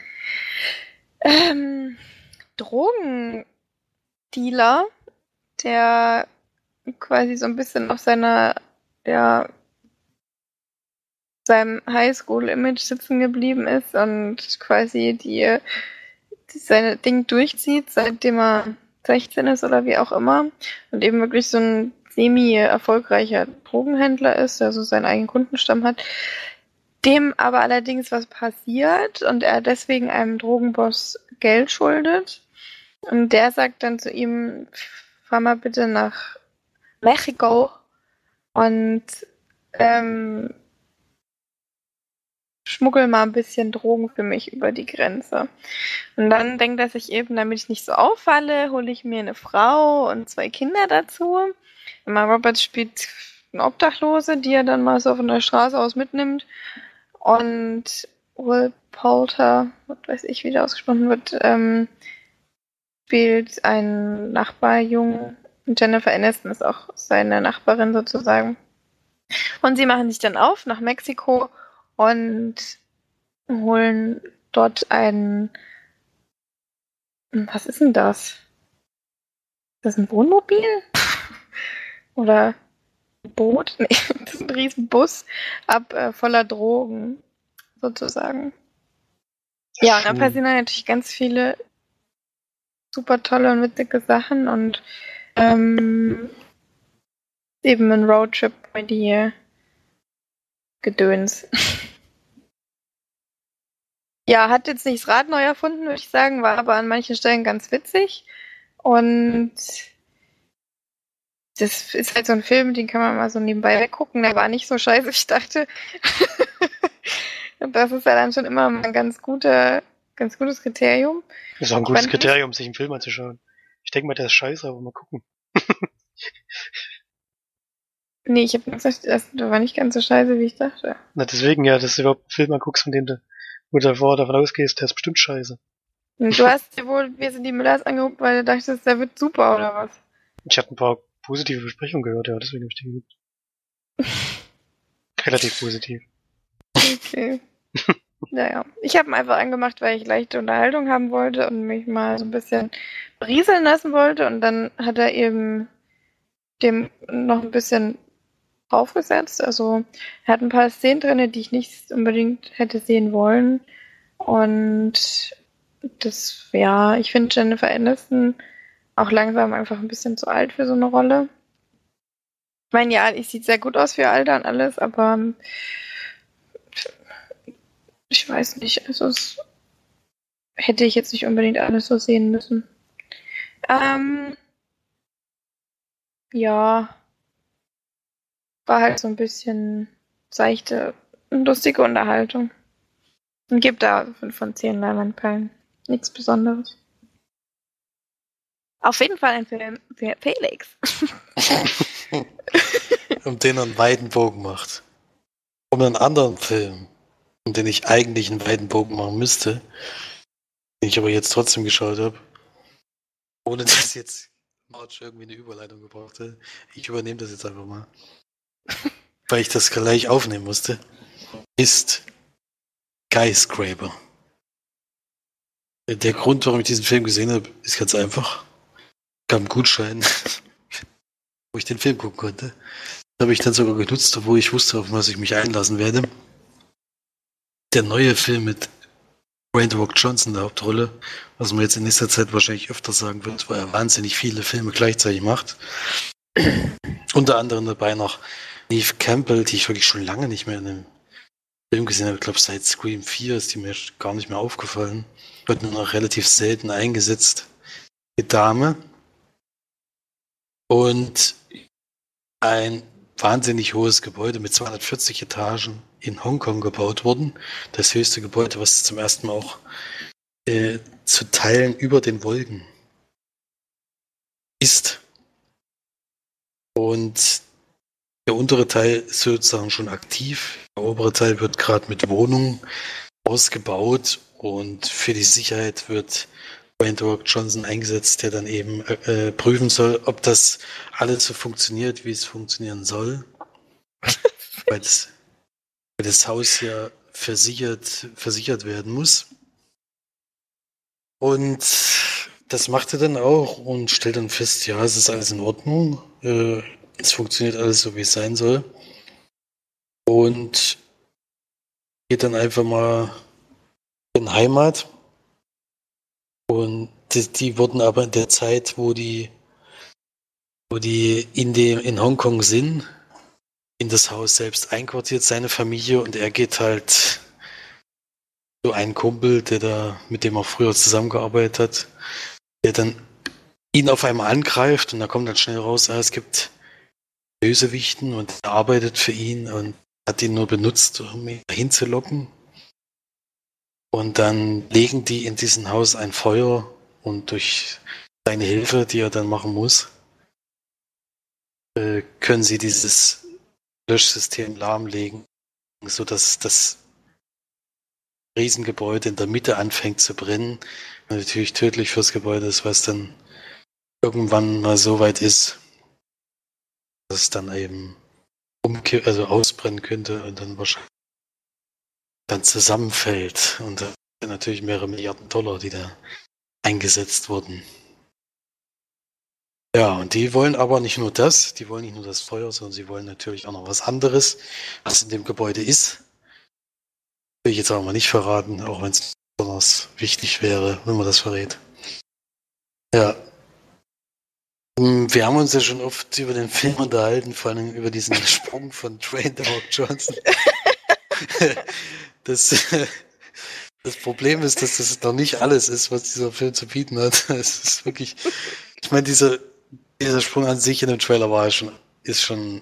S1: ähm, Drogendealer, der quasi so ein bisschen auf seiner, ja, seinem Highschool-Image sitzen geblieben ist und quasi die seine Ding durchzieht, seitdem er 16 ist oder wie auch immer. Und eben wirklich so ein semi-erfolgreicher Drogenhändler ist, der so seinen eigenen Kundenstamm hat. Dem aber allerdings was passiert und er deswegen einem Drogenboss Geld schuldet. Und der sagt dann zu ihm, fahr mal bitte nach Mexiko und ähm, schmuggel mal ein bisschen Drogen für mich über die Grenze. Und dann denkt er sich eben, damit ich nicht so auffalle, hole ich mir eine Frau und zwei Kinder dazu. Emma Roberts spielt eine Obdachlose, die er dann mal so von der Straße aus mitnimmt. Und Will Poulter, was weiß ich, wie der ausgesprochen wird, ähm, spielt einen Nachbarjungen. Jennifer Aniston ist auch seine Nachbarin sozusagen. Und sie machen sich dann auf nach Mexiko und holen dort ein. Was ist denn das? Ist das ein Wohnmobil? Oder Boot? Nee, das ist ein riesen Bus ab äh, voller Drogen, sozusagen. Ja, und dann
S2: Hm.
S1: passieren dann natürlich ganz viele super tolle und witzige Sachen und ähm, eben ein Roadtrip bei die Gedöns. ja, hat jetzt nicht das Rad neu erfunden, würde ich sagen, war aber an manchen Stellen ganz witzig. Und das ist halt so ein Film, den kann man mal so nebenbei weggucken. Der war nicht so scheiße, wie ich dachte. Das ist ja dann schon immer mal ein ganz guter, ganz gutes Kriterium.
S2: Das ist auch ein gutes Kriterium, sich einen Film anzuschauen. Ich denke mal, der ist scheiße, aber mal gucken.
S1: Nee, ich habe gesagt, das war nicht ganz so scheiße, wie ich dachte.
S2: Na, deswegen ja, dass du überhaupt einen Film anguckst, von dem du, wo du davor davon ausgehst, der ist bestimmt scheiße.
S1: Und du hast dir wohl, wir sind die Müllers angeguckt, weil du dachtest, der wird super oder was?
S2: Ich hatte ein paar positive Besprechungen gehört, ja, deswegen habe ich den geguckt. Relativ positiv.
S1: Okay. naja. Ich habe ihn einfach angemacht, weil ich leichte Unterhaltung haben wollte und mich mal so ein bisschen berieseln lassen wollte. Und dann hat er eben dem noch ein bisschen draufgesetzt. Also er hat ein paar Szenen drin, die ich nicht unbedingt hätte sehen wollen. Und das, ja, ich finde Jennifer Aniston auch langsam einfach ein bisschen zu alt für so eine Rolle. Ich meine, ja, ich sieht sehr gut aus für Alter und alles, aber ich weiß nicht, also es hätte ich jetzt nicht unbedingt alles so sehen müssen. Ähm, ja, war halt so ein bisschen seichte lustige Unterhaltung. Und gibt da 5 von 10 Leinwandperlen. Nichts Besonderes. Auf jeden Fall ein Film für Felix.
S3: um den er einen weiten Bogen macht. Um einen anderen Film, um den ich eigentlich einen weiten Bogen machen müsste, den ich aber jetzt trotzdem geschaut habe, ohne dass jetzt Marge irgendwie eine Überleitung gebraucht hat. Ich übernehme das jetzt einfach mal. weil ich das gleich aufnehmen musste, ist Skyscraper. Der Grund, warum ich diesen Film gesehen habe, ist ganz einfach. Gab einen Gutschein, wo ich den Film gucken konnte. Das habe ich dann sogar genutzt, obwohl ich wusste, auf was ich mich einlassen werde. Der neue Film mit Dwayne Rock Johnson in der Hauptrolle, was man jetzt in nächster Zeit wahrscheinlich öfter sagen wird, weil er wahnsinnig viele Filme gleichzeitig macht. Unter anderem dabei noch Neve Campbell, die ich wirklich schon lange nicht mehr in einem Film gesehen habe. Ich glaube, seit Scream 4 ist die mir gar nicht mehr aufgefallen. Wird nur noch relativ selten eingesetzt. Die Dame. Und ein wahnsinnig hohes Gebäude mit 240 Etagen in Hongkong gebaut worden. Das höchste Gebäude, was zum ersten Mal auch äh, zu Teilen über den Wolken ist. Und der untere Teil ist sozusagen schon aktiv. Der obere Teil wird gerade mit Wohnungen ausgebaut und für die Sicherheit wird Wayne Johnson eingesetzt, der dann eben äh, prüfen soll, ob das alles so funktioniert, wie es funktionieren soll. weil, das, weil das Haus ja versichert, versichert werden muss. Und das macht er dann auch und stellt dann fest, ja, es ist alles in Ordnung. Äh, es funktioniert alles so, wie es sein soll. Und geht dann einfach mal in Heimat. Und die, die wurden aber in der Zeit, wo die, wo die in dem, in Hongkong sind, in das Haus selbst einquartiert, seine Familie, und er geht halt so ein Kumpel, der da, mit dem er früher zusammengearbeitet hat, der dann ihn auf einmal angreift und da kommt dann schnell raus, ah, es gibt Bösewichten und er arbeitet für ihn und hat ihn nur benutzt, um ihn hinzulocken. Und dann legen die in diesem Haus ein Feuer und durch seine Hilfe, die er dann machen muss, äh, können sie dieses Löschsystem lahmlegen, sodass das Riesengebäude in der Mitte anfängt zu brennen. Und natürlich tödlich fürs Gebäude ist, was dann irgendwann mal so weit ist, dass es dann eben umkippen, also ausbrennen könnte und dann wahrscheinlich dann zusammenfällt. Und da sind natürlich mehrere Milliarden Dollar, die da eingesetzt wurden. Ja, und die wollen aber nicht nur das, die wollen nicht nur das Feuer, sondern sie wollen natürlich auch noch was anderes, was in dem Gebäude ist. Will ich jetzt aber mal nicht verraten, auch wenn es besonders wichtig wäre, wenn man das verrät. Ja, hm, wir haben uns ja schon oft über den Film unterhalten, vor allem über diesen Sprung von The Rock Johnson. das, das Problem ist, dass das noch nicht alles ist, was dieser Film zu bieten hat. Es ist wirklich, ich meine, dieser, dieser Sprung an sich in dem Trailer war schon, ist schon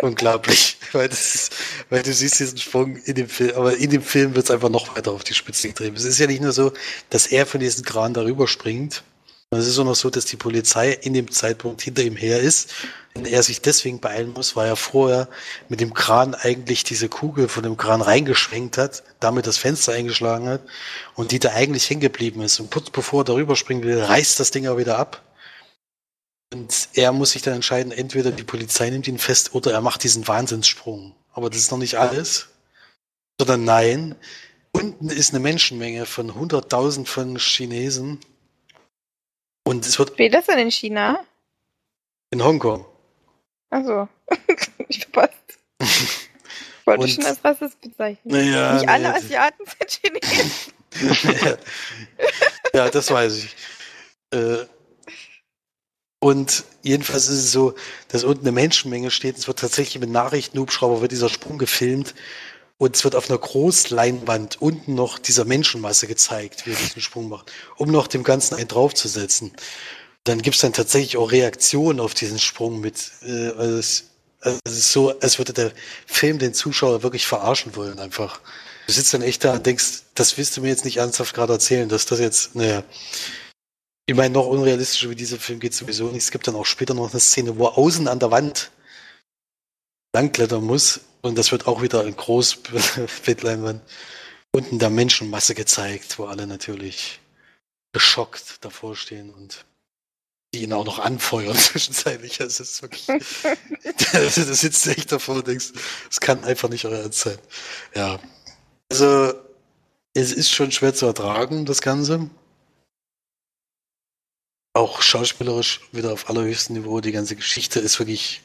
S3: unglaublich, weil das ist, weil du siehst diesen Sprung in dem Film, aber in dem Film wird es einfach noch weiter auf die Spitze getrieben. Es ist ja nicht nur so, dass er von diesem Kran darüber springt, es ist auch noch so, dass die Polizei in dem Zeitpunkt hinter ihm her ist und er sich deswegen beeilen muss, weil er vorher mit dem Kran eigentlich diese Kugel von dem Kran reingeschwenkt hat, damit das Fenster eingeschlagen hat und die da eigentlich hängen geblieben ist. Und kurz bevor er darüber springen will, reißt das Ding auch wieder ab. Und er muss sich dann entscheiden, entweder die Polizei nimmt ihn fest oder er macht diesen Wahnsinnssprung. Aber das ist noch nicht alles. Sondern nein, unten ist eine Menschenmenge von 100.000 von Chinesen, und es wird.
S1: Spielt das denn in China?
S3: In Hongkong.
S1: Also, ich verpasst. Ich wollte schon als Rassist bezeichnen.
S3: Ja,
S1: Nicht alle Asiaten sind Chinesen.
S3: ja, das weiß ich. Äh, und jedenfalls ist es so, dass unten eine Menschenmenge steht. Es wird tatsächlich mit Nachrichtenhubschrauber wird dieser Sprung gefilmt und es wird auf einer Großleinwand unten noch dieser Menschenmasse gezeigt, wie er diesen Sprung macht, um noch dem Ganzen einen draufzusetzen. Dann gibt es dann tatsächlich auch Reaktionen auf diesen Sprung mit. Äh, also es Also es ist so, als würde der Film den Zuschauer wirklich verarschen wollen, einfach. Du sitzt dann echt da und denkst, das willst du mir jetzt nicht ernsthaft gerade erzählen, dass das jetzt, naja. Ich meine, noch unrealistischer wie dieser Film geht sowieso nicht. Es gibt dann auch später noch eine Szene, wo er außen an der Wand langklettern muss. Und das wird auch wieder in Großbildleinwand unten der Menschenmasse gezeigt, wo alle natürlich geschockt davor stehen und die ihn auch noch anfeuern zwischenzeitlich. Also es ist wirklich, da sitzt echt davor und denkst, es kann einfach nicht euer Ernst sein. Ja. Also, es ist schon schwer zu ertragen, das Ganze. Auch schauspielerisch wieder auf allerhöchstem Niveau. Die ganze Geschichte ist wirklich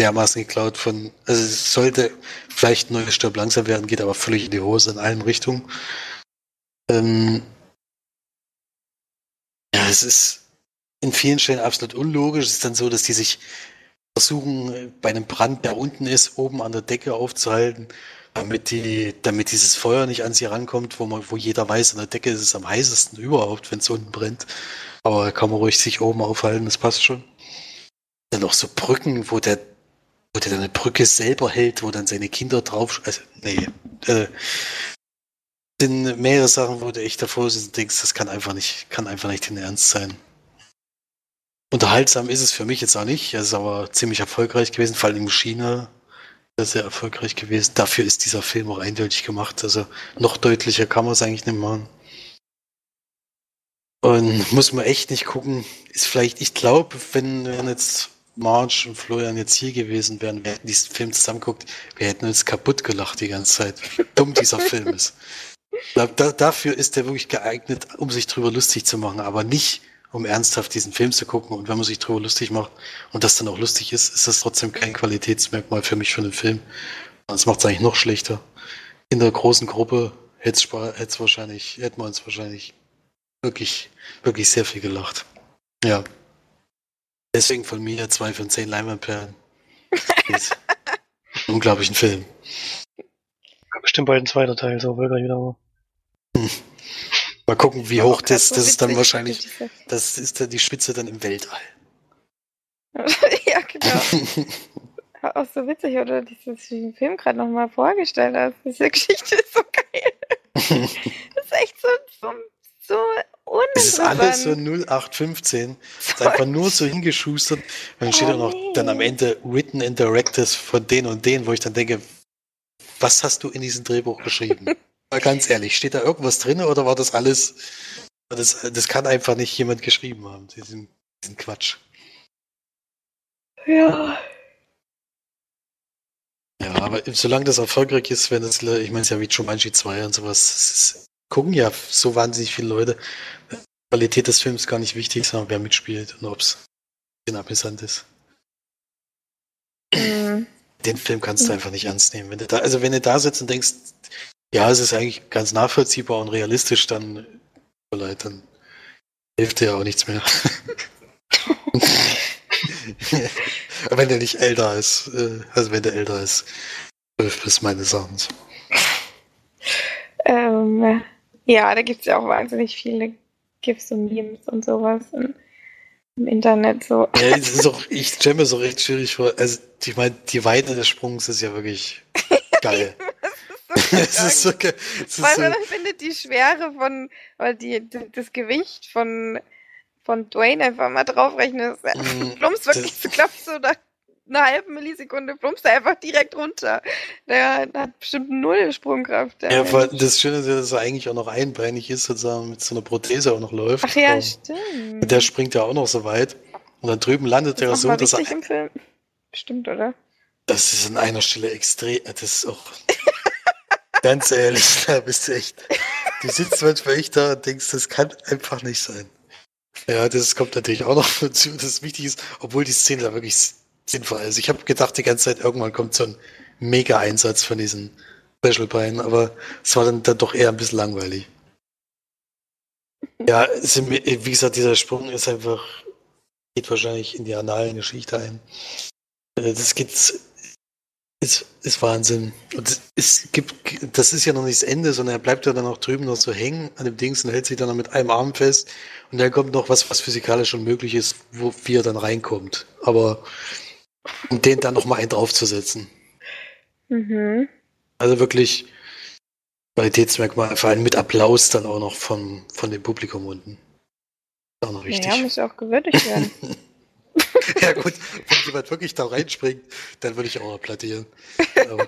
S3: dermaßen geklaut von, also es sollte vielleicht ein neues Stirb langsam werden, geht aber völlig in die Hose in allen Richtungen. Ähm, ja, es ist in vielen Stellen absolut unlogisch. Es ist dann so, dass die sich versuchen, bei einem Brand, der unten ist, oben an der Decke aufzuhalten, damit die, damit dieses Feuer nicht an sie rankommt, wo man, wo jeder weiß, an der Decke ist es am heißesten überhaupt, wenn es unten brennt. Aber kann man ruhig sich oben aufhalten, das passt schon. Dann noch so Brücken, wo der wo der dann eine Brücke selber hält, wo dann seine Kinder drauf. Also, nee. Äh, sind mehrere Sachen, wo du echt davor sitzt und denkst, das kann einfach nicht, kann einfach nicht in Ernst sein. Unterhaltsam ist es für mich jetzt auch nicht. Es ist aber ziemlich erfolgreich gewesen, vor allem in China sehr erfolgreich gewesen. Dafür ist dieser Film auch eindeutig gemacht. Also noch deutlicher kann man es eigentlich nicht machen. Und muss man echt nicht gucken. Ist vielleicht, ich glaube, wenn, wenn jetzt Marge und Florian jetzt hier gewesen wären, wir hätten diesen Film zusammengeguckt, wir hätten uns kaputt gelacht die ganze Zeit. Wie dumm dieser Film ist. Da, dafür ist er wirklich geeignet, um sich drüber lustig zu machen, aber nicht, um ernsthaft diesen Film zu gucken. Und wenn man sich drüber lustig macht und das dann auch lustig ist, ist das trotzdem kein Qualitätsmerkmal für mich für den Film. Das macht es eigentlich noch schlechter. In der großen Gruppe hätte wahrscheinlich, hätten wir uns wahrscheinlich wirklich, wirklich sehr viel gelacht. Ja. Deswegen von mir zwei von zehn Leinwandperlen. Unglaublichen Film.
S2: Bestimmt bald ein zweiter Teil, so will er wieder.
S3: Hm. Mal gucken, wie hoch das, das ist dann wahrscheinlich, das ist dann die Spitze dann im Weltall.
S1: ja, genau. Auch so witzig, oder? Dieses Film gerade nochmal vorgestellt hast. Diese Geschichte ist so geil. das ist echt so, so, so
S3: es ist alles so 0815. Es ist einfach nur so hingeschustert. Und dann steht oh, da noch nee. dann am Ende written and directed von den und den, wo ich dann denke, was hast du in diesem Drehbuch geschrieben? Mal ganz ehrlich, steht da irgendwas drin oder war das alles? Das, das kann einfach nicht jemand geschrieben haben, diesen, diesen Quatsch.
S1: Ja.
S3: Ja, aber solange das erfolgreich ist, wenn es, ich meine es ja wie Jumanji 2 und sowas, ist, gucken ja so wahnsinnig viele Leute. Qualität des Films gar nicht wichtig, sondern wer mitspielt und ob es amüsant ist. Mhm. Den Film kannst du einfach nicht ernst nehmen. Wenn du da, also wenn du da sitzt und denkst, ja, es ist eigentlich ganz nachvollziehbar und realistisch, dann, dann hilft dir ja auch nichts mehr. wenn der nicht älter ist, äh, also wenn der älter ist, zwölf bis meines Erachtens.
S1: Ähm, ja, da gibt es ja auch wahnsinnig viele GIFs und Memes und sowas im, im Internet so.
S3: Ja, das ist auch, ich stelle mir so recht schwierig vor. Also, ich meine, die Weite des Sprungs ist ja wirklich geil.
S1: Es ist so geil. Weil so, man findet die Schwere von, oder die, das Gewicht von, von Dwayne einfach mal draufrechnen. Mm, plumpst wirklich so, klappt so da einer halben Millisekunde plumpst er einfach direkt runter. Der hat bestimmt null Sprungkraft.
S3: Ja, Mensch. das Schöne ist ja, dass er eigentlich auch noch einbeinig ist, sozusagen mit so einer Prothese auch noch läuft.
S1: Ach ja, stimmt.
S3: Der springt ja auch noch so weit. Und dann drüben landet er so, dass er.
S1: Im Film. Stimmt, oder?
S3: Das ist an einer Stelle extrem. Das ist auch. ganz ehrlich, da bist du echt. Du sitzt manchmal echt da und denkst, das kann einfach nicht sein. Ja, das kommt natürlich auch noch dazu, dass es wichtig ist, obwohl die Szene da wirklich sinnvoll ist. Ich habe gedacht, die ganze Zeit irgendwann kommt so ein Mega-Einsatz von diesen Special Beinen, aber es war dann, dann doch eher ein bisschen langweilig. Ja, wie gesagt, dieser Sprung ist einfach, geht wahrscheinlich in die analen Geschichte ein. Äh, das geht, ist, ist Wahnsinn. Und es gibt, das ist ja noch nicht das Ende, sondern er bleibt ja dann auch drüben noch so hängen an dem Dings und hält sich dann mit einem Arm fest. Und dann kommt noch was, was physikalisch schon möglich ist, wo, wie er dann reinkommt. Aber um den dann nochmal einen draufzusetzen.
S1: Mhm.
S3: Also wirklich Qualitätsmerkmal, vor allem mit Applaus dann auch noch von, von dem Publikum unten. Ist auch noch wichtig.
S1: Ja, muss ja auch gewürdigt werden.
S3: ja gut, wenn jemand wirklich da reinspringt, dann würde ich auch applaudieren.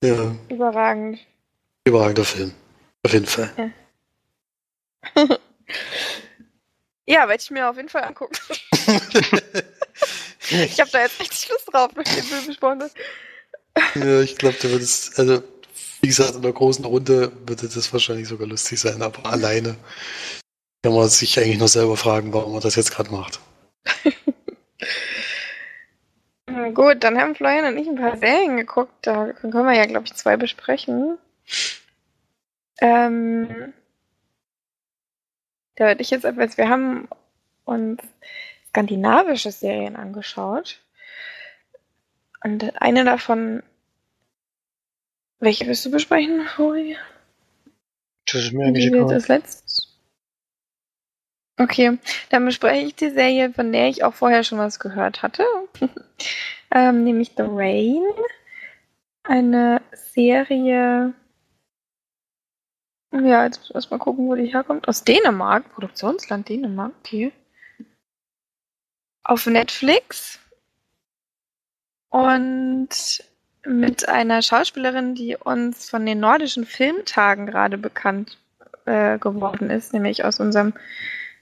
S3: Ja,
S1: Überragend.
S3: überragender Film. Auf jeden Fall.
S1: Ja, werde ich mir auf jeden Fall angucken. Ich habe da jetzt richtig Lust drauf, mit dem Film besprochen wird.
S3: ja, ich glaube, du würdest, also wie gesagt, in der großen Runde würde das wahrscheinlich sogar lustig sein, aber alleine kann man sich eigentlich nur selber fragen, warum man das jetzt gerade macht.
S1: Gut, dann haben Florian und ich ein paar Serien geguckt. Da können wir ja, glaube ich, zwei besprechen. Ähm, da würde ich jetzt etwas, wir haben uns skandinavische Serien angeschaut. Und eine davon, welche willst du besprechen, Flori?
S2: Das ist mir eigentlich egal.
S1: als letztes. Okay, dann bespreche ich die Serie, von der ich auch vorher schon was gehört hatte. ähm, nämlich The Rain. Eine Serie. Ja, jetzt muss ich erst mal gucken, wo die herkommt. Aus Dänemark. Produktionsland Dänemark. Okay. Auf Netflix. Und mit einer Schauspielerin, die uns von den nordischen Filmtagen gerade bekannt äh, geworden ist, nämlich aus unserem,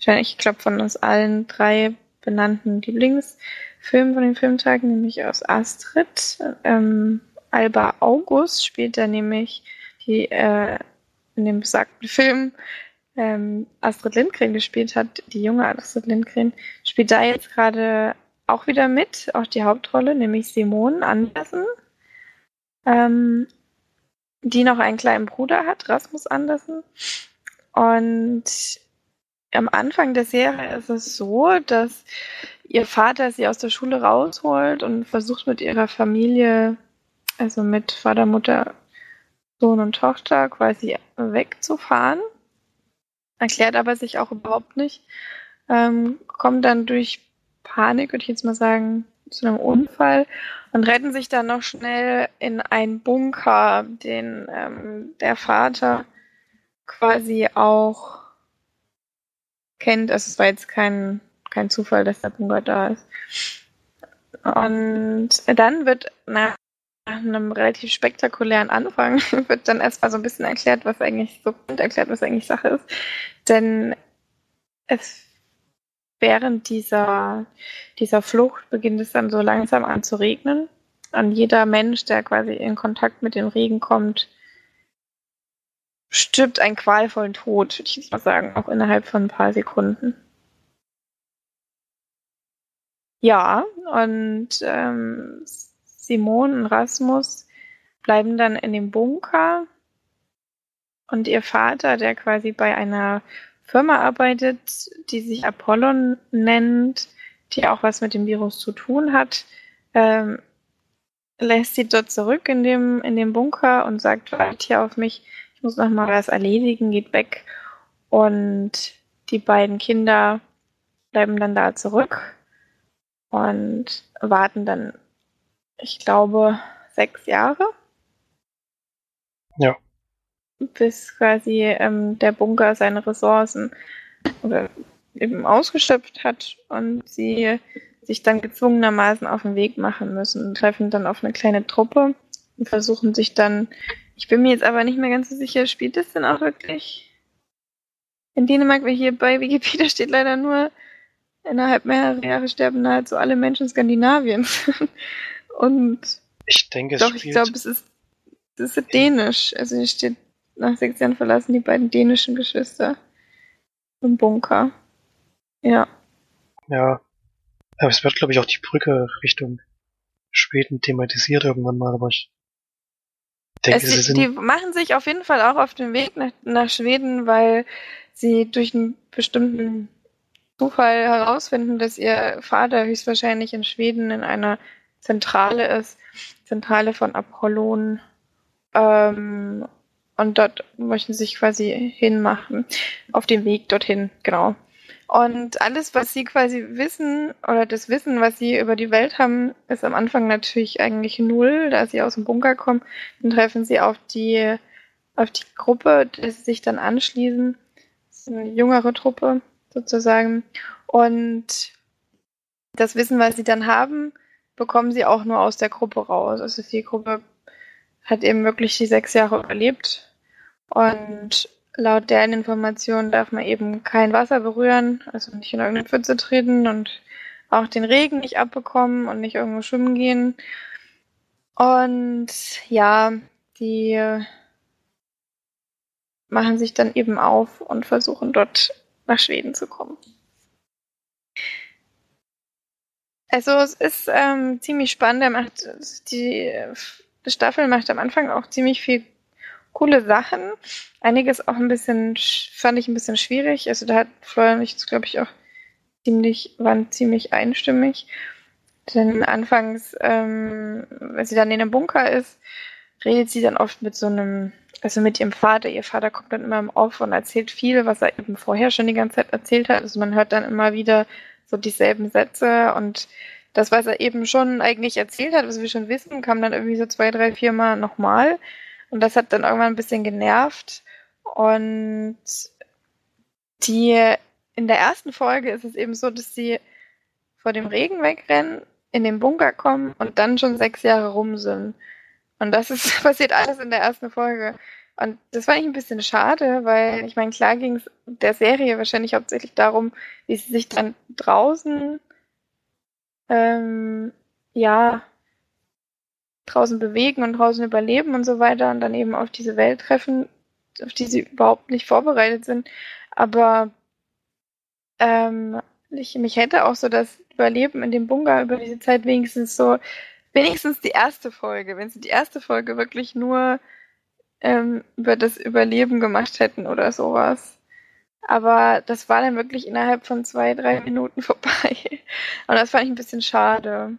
S1: ich glaube, von uns allen drei benannten Lieblingsfilmen von den Filmtagen, nämlich aus Astrid. Ähm, Alba August spielt da nämlich die äh, in dem besagten Film ähm, Astrid Lindgren gespielt hat, die junge Astrid Lindgren, spielt da jetzt gerade auch wieder mit, auch die Hauptrolle, nämlich Simone Andersen, ähm, die noch einen kleinen Bruder hat, Rasmus Andersen. Und am Anfang der Serie ist es so, dass ihr Vater sie aus der Schule rausholt und versucht mit ihrer Familie, also mit Vater, Mutter, Sohn und Tochter, quasi wegzufahren. Erklärt aber sich auch überhaupt nicht. Ähm, kommt dann durch Panik, würde ich jetzt mal sagen, zu einem Unfall und retten sich dann noch schnell in einen Bunker, den ähm, der Vater quasi auch kennt. Also es war jetzt kein, kein Zufall, dass der Bunker da ist. Und dann wird nach einem relativ spektakulären Anfang wird dann erstmal so ein bisschen erklärt, was eigentlich so erklärt, was eigentlich Sache ist. Denn es während dieser, dieser Flucht beginnt es dann so langsam an zu regnen. Und jeder Mensch, der quasi in Kontakt mit dem Regen kommt, stirbt einen qualvollen Tod, würde ich mal sagen, auch innerhalb von ein paar Sekunden. Ja, und ähm, Simone und Rasmus bleiben dann in dem Bunker und ihr Vater, der quasi bei einer Firma arbeitet, die sich Apollon nennt, die auch was mit dem Virus zu tun hat, ähm, lässt sie dort zurück in dem, in dem Bunker und sagt, wartet hier auf mich, ich muss noch mal was erledigen, geht weg. Und die beiden Kinder bleiben dann da zurück und warten dann, ich glaube, sechs Jahre.
S2: Ja.
S1: Bis quasi ähm, der Bunker seine Ressourcen oder eben ausgeschöpft hat und sie sich dann gezwungenermaßen auf den Weg machen müssen und treffen dann auf eine kleine Truppe und versuchen sich dann, ich bin mir jetzt aber nicht mehr ganz so sicher, spielt das denn auch wirklich in Dänemark, weil hier bei Wikipedia steht leider nur, innerhalb mehrerer Jahre sterben nahezu alle Menschen Skandinaviens. und
S2: Ich denke, es
S1: doch, ich
S2: spielt,
S1: glaube, es ist, es ist dänisch. Also hier steht, nach sechs Jahren verlassen die beiden dänischen Geschwister im Bunker. Ja.
S2: ja. Aber es wird, glaube ich, auch die Brücke Richtung Schweden thematisiert irgendwann mal, aber ich denke,
S1: Es,
S2: sie sind,
S1: die machen sich auf jeden Fall auch auf den Weg nach, nach Schweden, weil sie durch einen bestimmten Zufall herausfinden, dass ihr Vater höchstwahrscheinlich in Schweden in einer Zentrale ist, Zentrale von Apollon. Ähm, und dort möchten sie sich quasi hinmachen, auf dem Weg dorthin, genau. Und alles, was sie quasi wissen oder das Wissen, was sie über die Welt haben, ist am Anfang natürlich eigentlich null, da sie aus dem Bunker kommen. Dann treffen sie auf die, auf die Gruppe, die sie sich dann anschließen. Das ist eine jüngere Truppe sozusagen. Und das Wissen, was sie dann haben, bekommen sie auch nur aus der Gruppe raus. Also die Gruppe hat eben wirklich die sechs Jahre überlebt. Und laut deren Informationen darf man eben kein Wasser berühren, also nicht in irgendeine Pfütze treten und auch den Regen nicht abbekommen und nicht irgendwo schwimmen gehen. Und ja, die machen sich dann eben auf und versuchen dort nach Schweden zu kommen. Also es ist ähm, ziemlich spannend. Er macht die, Staffel macht am Anfang auch ziemlich viel coole Sachen. Einiges auch ein bisschen fand ich ein bisschen schwierig. Also da hat Florian ich glaube ich auch ziemlich waren ziemlich einstimmig. Denn anfangs, ähm, wenn sie dann in einem Bunker ist, redet sie dann oft mit so einem, also mit ihrem Vater. Ihr Vater kommt dann immer auf und erzählt viel, was er eben vorher schon die ganze Zeit erzählt hat. Also man hört dann immer wieder so dieselben Sätze und das, was er eben schon eigentlich erzählt hat, was wir schon wissen, kam dann irgendwie so zwei, drei, vier Mal nochmal. Und das hat dann irgendwann ein bisschen genervt. Und die, in der ersten Folge ist es eben so, dass sie vor dem Regen wegrennen, in den Bunker kommen und dann schon sechs Jahre rum sind. Und das ist passiert alles in der ersten Folge. Und das war eigentlich ein bisschen schade, weil ich meine, klar ging es der Serie wahrscheinlich hauptsächlich darum, wie sie sich dann draußen, ähm, ja, draußen bewegen und draußen überleben und so weiter und dann eben auf diese Welt treffen, auf die sie überhaupt nicht vorbereitet sind. Aber ähm, ich, mich hätte auch so das Überleben in dem Bunker über diese Zeit wenigstens so, wenigstens die erste Folge, wenn sie die erste Folge wirklich nur ähm, über das Überleben gemacht hätten oder sowas. Aber das war dann wirklich innerhalb von zwei, drei Minuten vorbei. Und das fand ich ein bisschen schade.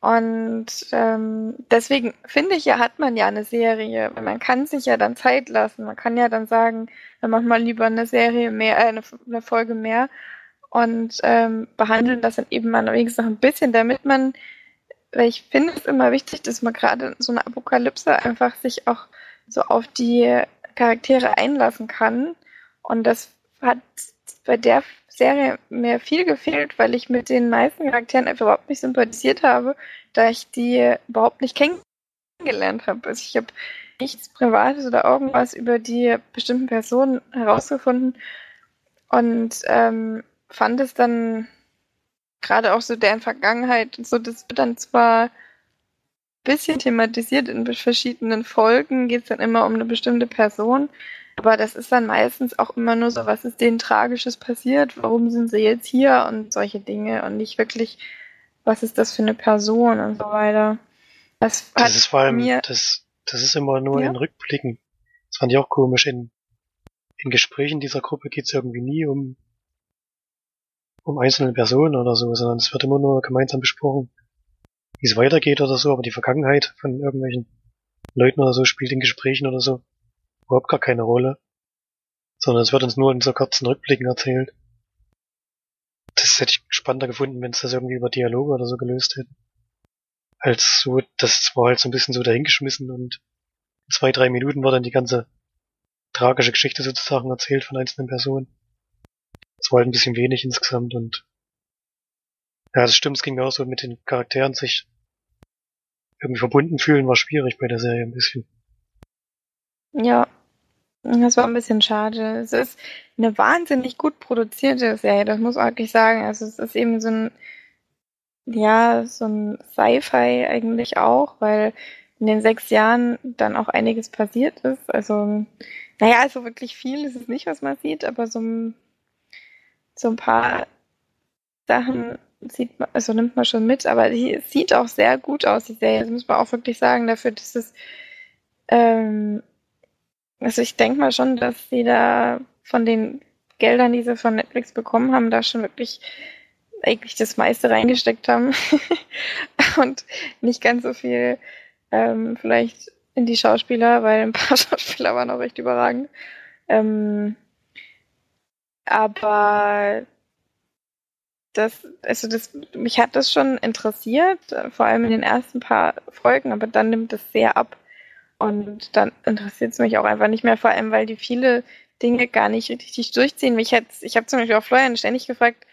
S1: Und ähm, deswegen finde ich ja, hat man ja eine Serie. Man kann sich ja dann Zeit lassen. Man kann ja dann sagen, wir machen mal lieber eine Serie mehr, äh, eine, eine Folge mehr und ähm, behandeln das dann eben mal wenigstens noch ein bisschen, damit man, weil ich finde es immer wichtig, dass man gerade so eine Apokalypse einfach sich auch so auf die Charaktere einlassen kann. Und das hat bei der Serie mir viel gefehlt, weil ich mit den meisten Charakteren einfach überhaupt nicht sympathisiert habe, da ich die überhaupt nicht kennengelernt habe. Also ich habe nichts Privates oder irgendwas über die bestimmten Personen herausgefunden und ähm, fand es dann gerade auch so deren Vergangenheit und so, das wird dann zwar bisschen thematisiert in verschiedenen Folgen, geht es dann immer um eine bestimmte Person. Aber das ist dann meistens auch immer nur so, was ist denen Tragisches passiert, warum sind sie jetzt hier und solche Dinge und nicht wirklich, was ist das für eine Person und so weiter.
S2: Das, das ist vor allem, das, das ist immer nur ja? in Rückblicken. Das fand ich auch komisch. In, in Gesprächen dieser Gruppe geht es irgendwie nie um, um einzelne Personen oder so, sondern es wird immer nur gemeinsam besprochen wie es weitergeht oder so, aber die Vergangenheit von irgendwelchen Leuten oder so spielt in Gesprächen oder so überhaupt gar keine Rolle. Sondern es wird uns nur in so kurzen Rückblicken erzählt. Das hätte ich spannender gefunden, wenn es das irgendwie über Dialoge oder so gelöst hätten. Als so, das war halt so ein bisschen so dahingeschmissen und in zwei, drei Minuten war dann die ganze tragische Geschichte sozusagen erzählt von einzelnen Personen. Das war halt ein bisschen wenig insgesamt und ja, das stimmt, es ging mir auch so mit den Charakteren sich irgendwie verbunden fühlen, war schwierig bei der Serie ein bisschen.
S1: Ja, das war ein bisschen schade. Es ist eine wahnsinnig gut produzierte Serie, das muss man wirklich sagen. Also es ist eben so ein, ja, so ein Sci-Fi eigentlich auch, weil in den sechs Jahren dann auch einiges passiert ist. Also, naja, also wirklich viel ist es nicht, was man sieht, aber so ein, so ein paar Sachen sieht man, also nimmt man schon mit, aber die sieht auch sehr gut aus, die Serie. Das muss man auch wirklich sagen, dafür, dass es, ähm, also ich denke mal schon, dass sie da von den Geldern, die sie von Netflix bekommen haben, da schon wirklich eigentlich das meiste reingesteckt haben und nicht ganz so viel ähm, vielleicht in die Schauspieler, weil ein paar Schauspieler waren auch recht überragend. Ähm, aber das, also das, mich hat das schon interessiert, vor allem in den ersten paar Folgen, aber dann nimmt es sehr ab. Und dann interessiert es mich auch einfach nicht mehr, vor allem weil die viele Dinge gar nicht richtig durchziehen. Mich ich habe zum Beispiel auch Florian ständig gefragt,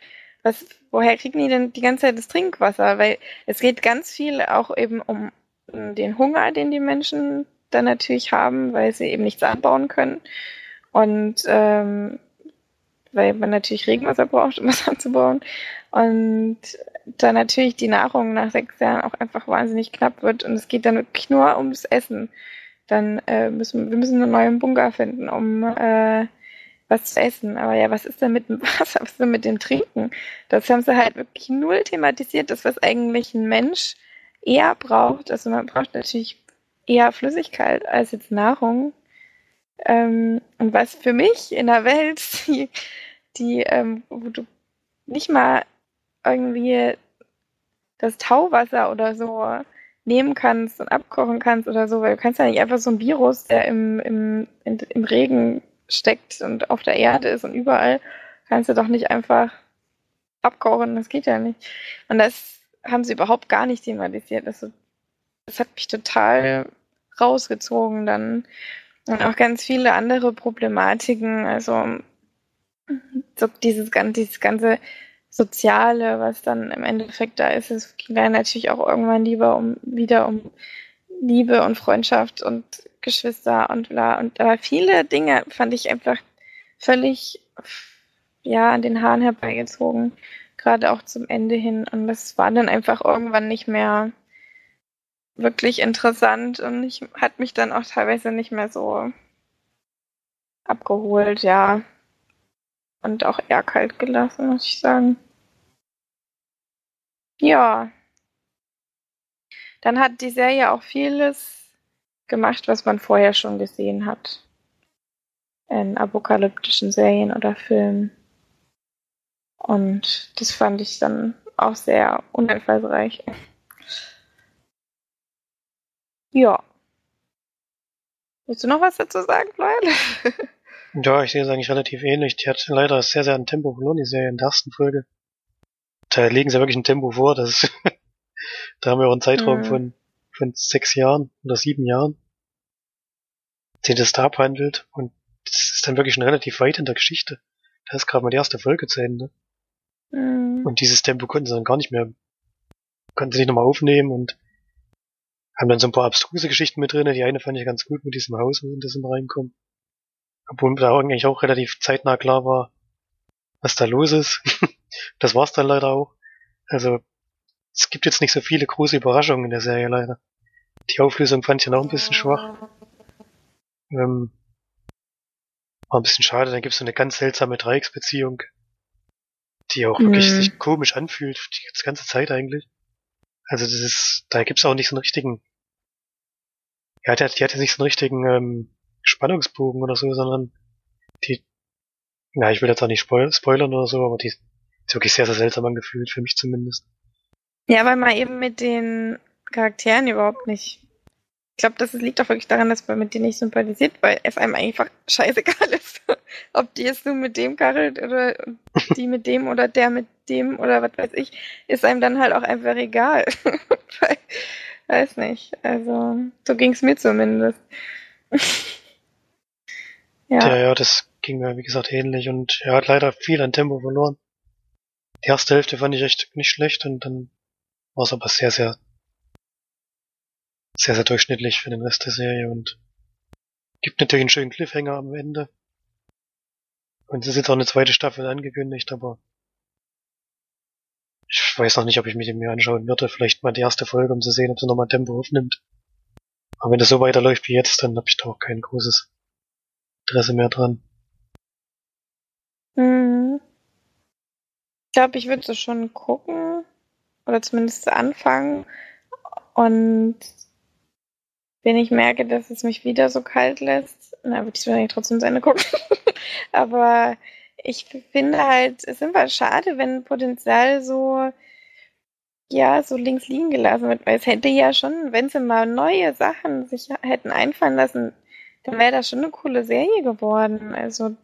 S1: was, woher kriegen die denn die ganze Zeit das Trinkwasser? Weil es geht ganz viel auch eben um den Hunger, den die Menschen dann natürlich haben, weil sie eben nichts anbauen können. Und ähm, weil man natürlich Regenwasser braucht, um was anzubauen. Und dann natürlich die Nahrung nach sechs Jahren auch einfach wahnsinnig knapp wird und es geht dann wirklich nur ums Essen. Dann äh, müssen wir müssen einen neuen Bunker finden, um äh, was zu essen. Aber ja, was ist denn mit dem Wasser? Was ist denn mit dem Trinken? Das haben sie halt wirklich null thematisiert, das, was eigentlich ein Mensch eher braucht. Also man braucht natürlich eher Flüssigkeit als jetzt Nahrung. Ähm, und was für mich in der Welt, die, die ähm, wo du nicht mal irgendwie das Tauwasser oder so nehmen kannst und abkochen kannst oder so, weil du kannst ja nicht einfach so ein Virus, der im, im, in, im Regen steckt und auf der Erde ist und überall, kannst du doch nicht einfach abkochen, das geht ja nicht. Und das haben sie überhaupt gar nicht thematisiert. Das, das hat mich total rausgezogen dann. Und auch ganz viele andere Problematiken, also so dieses, dieses ganze Soziale, was dann im Endeffekt da ist. Es ging dann natürlich auch irgendwann lieber um wieder um Liebe und Freundschaft und Geschwister und bla. Und aber viele Dinge fand ich einfach völlig ja an den Haaren herbeigezogen, gerade auch zum Ende hin. Und das war dann einfach irgendwann nicht mehr wirklich interessant und ich hat mich dann auch teilweise nicht mehr so abgeholt, ja. Und auch eher kalt gelassen, muss ich sagen. Ja. Dann hat die Serie auch vieles gemacht, was man vorher schon gesehen hat. In apokalyptischen Serien oder Filmen. Und das fand ich dann auch sehr uneinfallsreich. Ja. Willst du noch was dazu sagen, Florian?
S2: ja, ich sehe es eigentlich relativ ähnlich. Die hat leider sehr, sehr an Tempo verloren, die Serie in der ersten Folge. Da legen sie wirklich ein Tempo vor, das da haben wir auch einen Zeitraum mhm. von, von sechs Jahren oder sieben Jahren, den das da abhandelt. Und das ist dann wirklich schon relativ weit in der Geschichte. Da ist gerade mal die erste Folge zu Ende. Mhm. Und dieses Tempo konnten sie dann gar nicht mehr, konnten sie nicht nochmal aufnehmen und haben dann so ein paar abstruse Geschichten mit drin. Die eine fand ich ganz gut mit diesem Haus, wo das immer reinkommt. Obwohl da eigentlich auch relativ zeitnah klar war, was da los ist. das war's dann leider auch. Also, es gibt jetzt nicht so viele große Überraschungen in der Serie leider. Die Auflösung fand ich dann auch ein bisschen schwach. Ähm, war ein bisschen schade. Dann gibt's so eine ganz seltsame Dreiecksbeziehung, die auch wirklich mhm. sich komisch anfühlt, die ganze Zeit eigentlich. Also das ist, da gibt's auch nicht so einen richtigen, ja, die hat, die hat nicht so einen richtigen ähm, Spannungsbogen oder so, sondern die, na, ich will jetzt auch nicht spoil spoilern oder so, aber die ist wirklich sehr, sehr seltsam angefühlt, für mich zumindest.
S1: Ja, weil man eben mit den Charakteren überhaupt nicht. Ich glaube, das liegt auch wirklich daran, dass man mit denen nicht sympathisiert, weil es einem einfach scheißegal ist, ob die jetzt nur mit dem karrelt oder die mit dem oder der mit dem oder was weiß ich, ist einem dann halt auch einfach egal. weiß nicht. Also, so ging es mir zumindest.
S2: ja. ja, ja, das ging mir, wie gesagt, ähnlich und er hat leider viel an Tempo verloren. Die erste Hälfte fand ich echt nicht schlecht und dann war es aber sehr, sehr, sehr, sehr durchschnittlich für den Rest der Serie und gibt natürlich einen schönen Cliffhanger am Ende. Und es ist jetzt auch eine zweite Staffel angekündigt, aber ich weiß noch nicht, ob ich mich mir anschauen würde. Vielleicht mal die erste Folge, um zu sehen, ob sie nochmal Tempo aufnimmt. Aber wenn das so weiterläuft wie jetzt, dann habe ich da auch kein großes Interesse mehr dran.
S1: Hm. Ich glaube, ich würde so schon gucken. Oder zumindest anfangen. Und wenn ich merke, dass es mich wieder so kalt lässt, na, würde ich wahrscheinlich trotzdem zu Ende gucken. Aber ich finde halt, es ist immer schade, wenn Potenzial so, ja, so links liegen gelassen wird, weil es hätte ja schon, wenn sie mal neue Sachen sich hätten einfallen lassen, dann wäre das schon eine coole Serie geworden. Also,